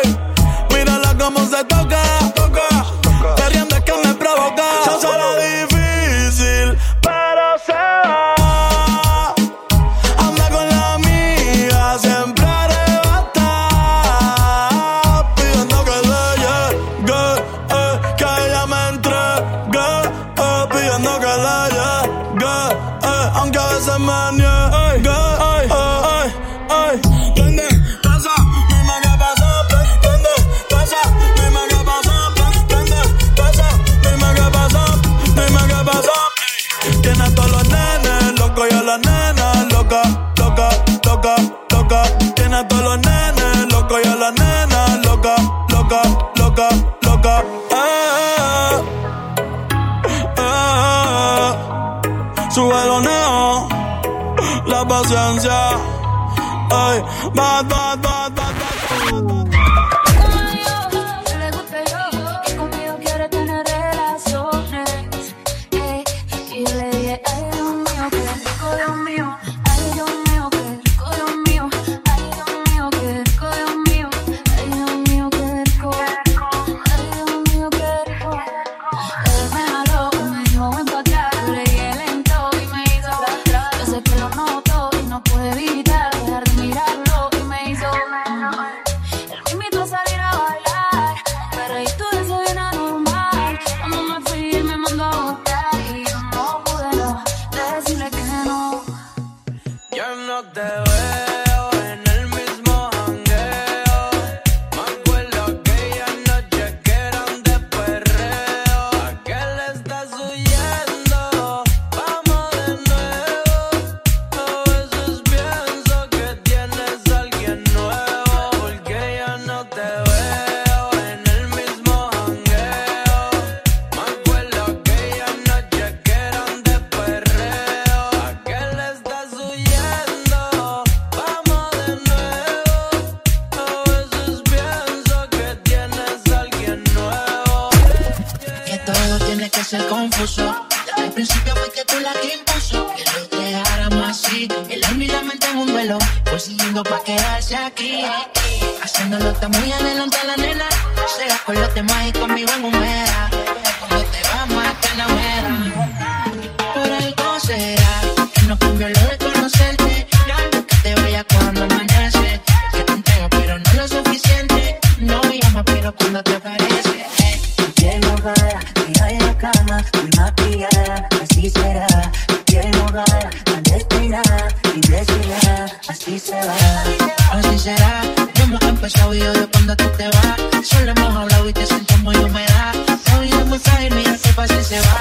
imbécilidad, así se va, así será. Hemos empezado y odio cuando tú te vas. Solo hemos hablado y te siento muy humedad. Soy el mensaje y mira se pasa y se va.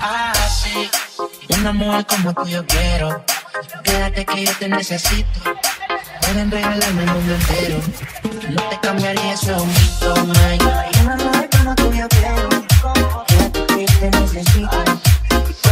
Ah, así, una mujer como tú yo quiero. Quédate que yo te necesito. Pueden regalarme el mundo entero. No te cambiaría, eso es un mito. Una mujer como tú yo quiero. Quédate que yo te necesito.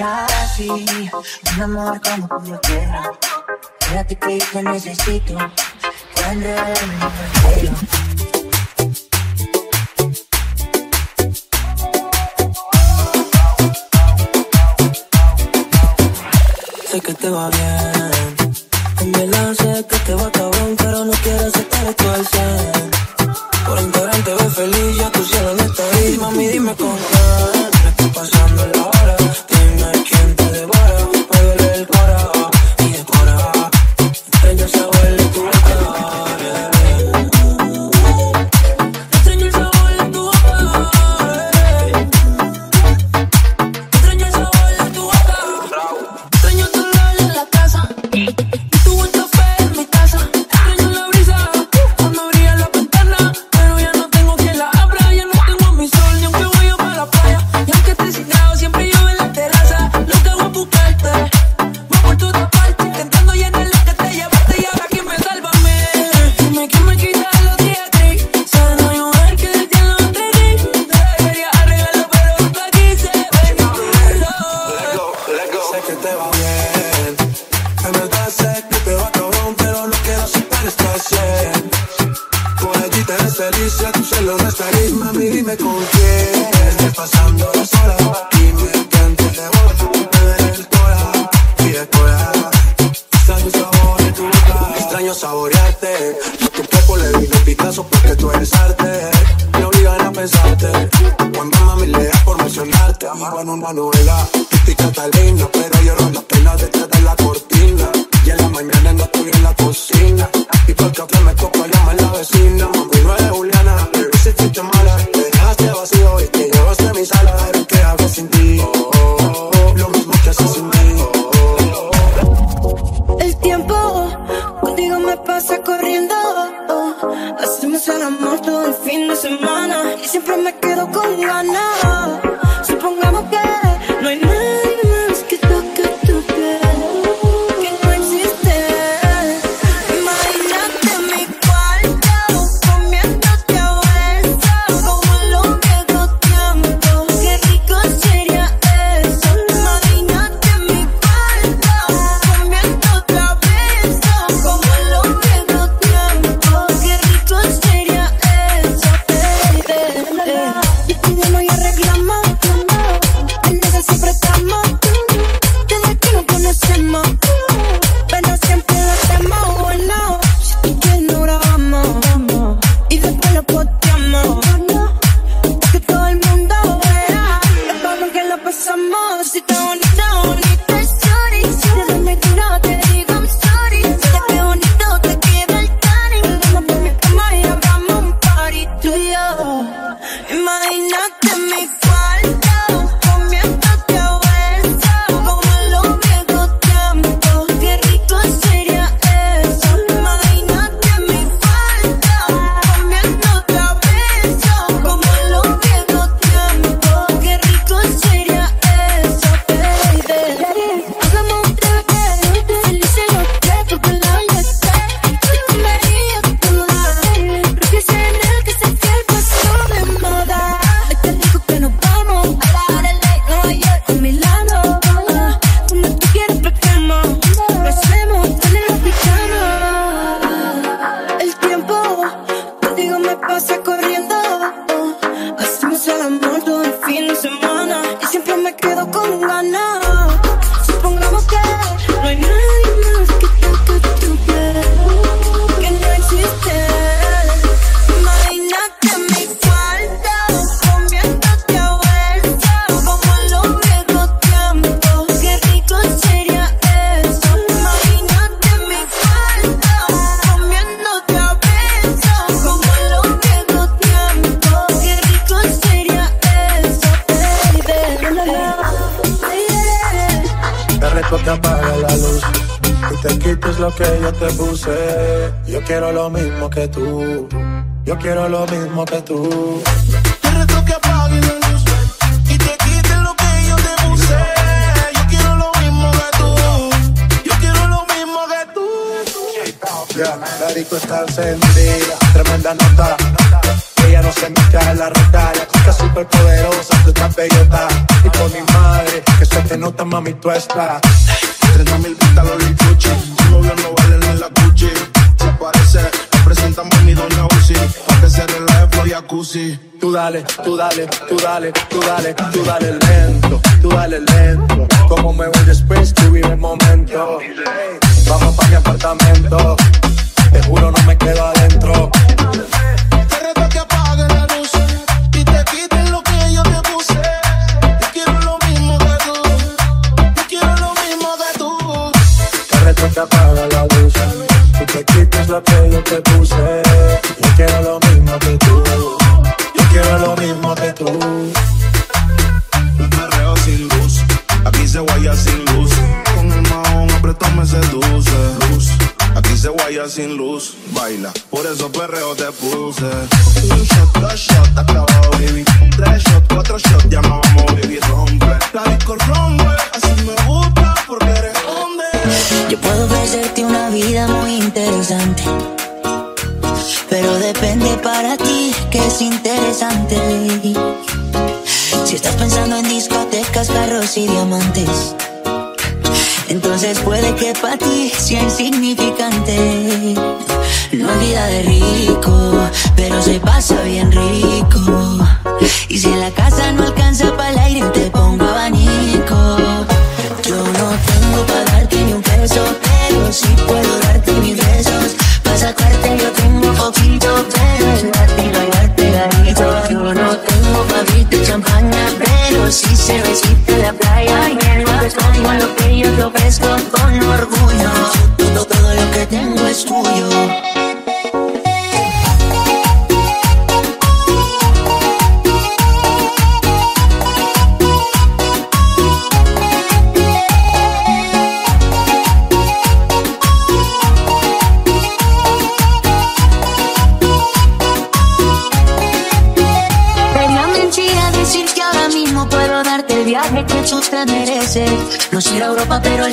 pensar así, un amor como yo quiero. Quédate que te necesito, cuando me quiero. sé que te va bien. En verdad sé que te va cabrón, pero no quieres estar esto al 100. Por internet te ves feliz, ya tu cielo no está ahí. Mami, dime cómo.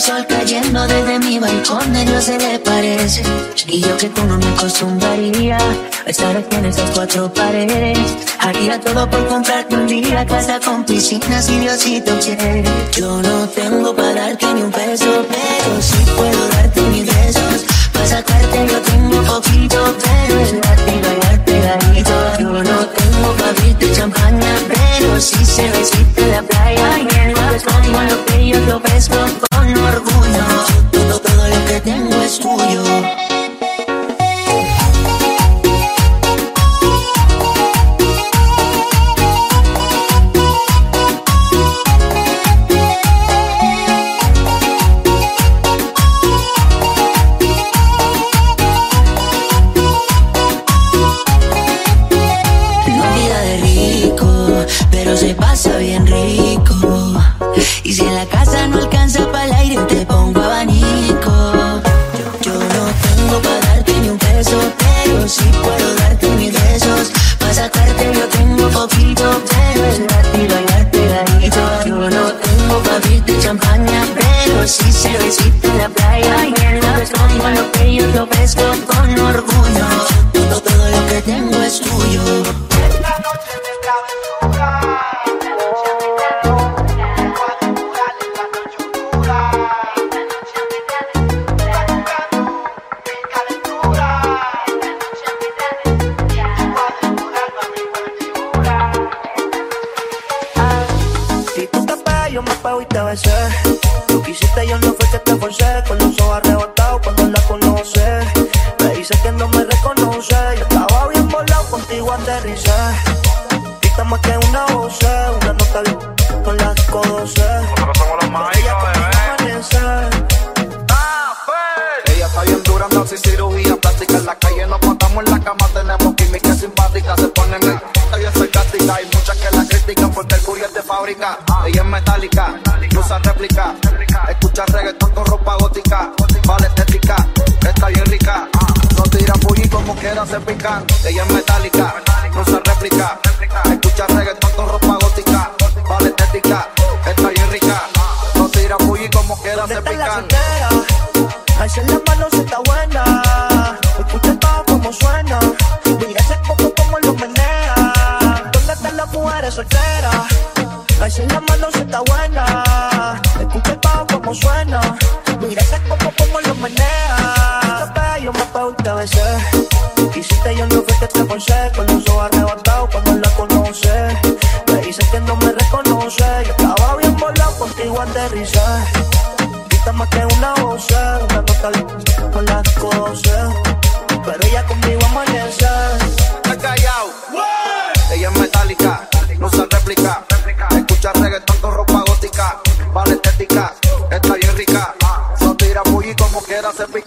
sol cayendo desde mi balcón, a se le parece. Y yo que tú no me acostumbraría a estar aquí en esas cuatro paredes. Aquí Haría todo por comprarte un día casa con piscina si Diosito quiere. Yo no tengo para darte ni un peso, pero sí puedo darte mis besos. Para sacarte yo tengo poquito, pero es gratis bailar pegadito. Yo no tengo para abrirte champaña, pero sí se visita la playa. Y en el balcón, lo que yo lo ves, orgullo. Todo, todo lo que tengo es tuyo.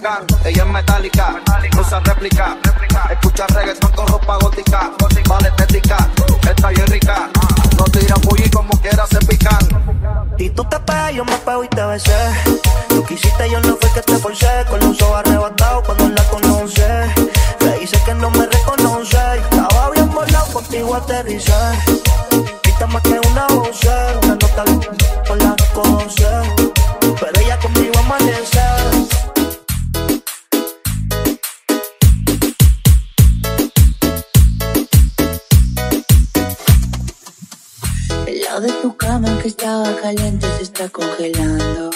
Ella es metálica, usa réplica, escucha reggaeton con ropa gótica, vale estética, está bien rica, no tira bully como quiera se pican. Y tú te pegas, yo me pego y te besé, lo que hiciste yo no fue que te forcé, con los ojos arrebatados cuando la conocí, le hice que no me reconoce, estaba bien volado contigo aterrizar. que estaba caliente se está congelando.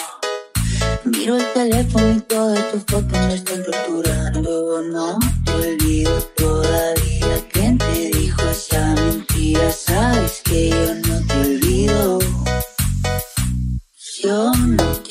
Miro el teléfono y todas tus fotos me están torturando. No te olvido todavía quién te dijo esa mentira. Sabes que yo no te olvido. Yo no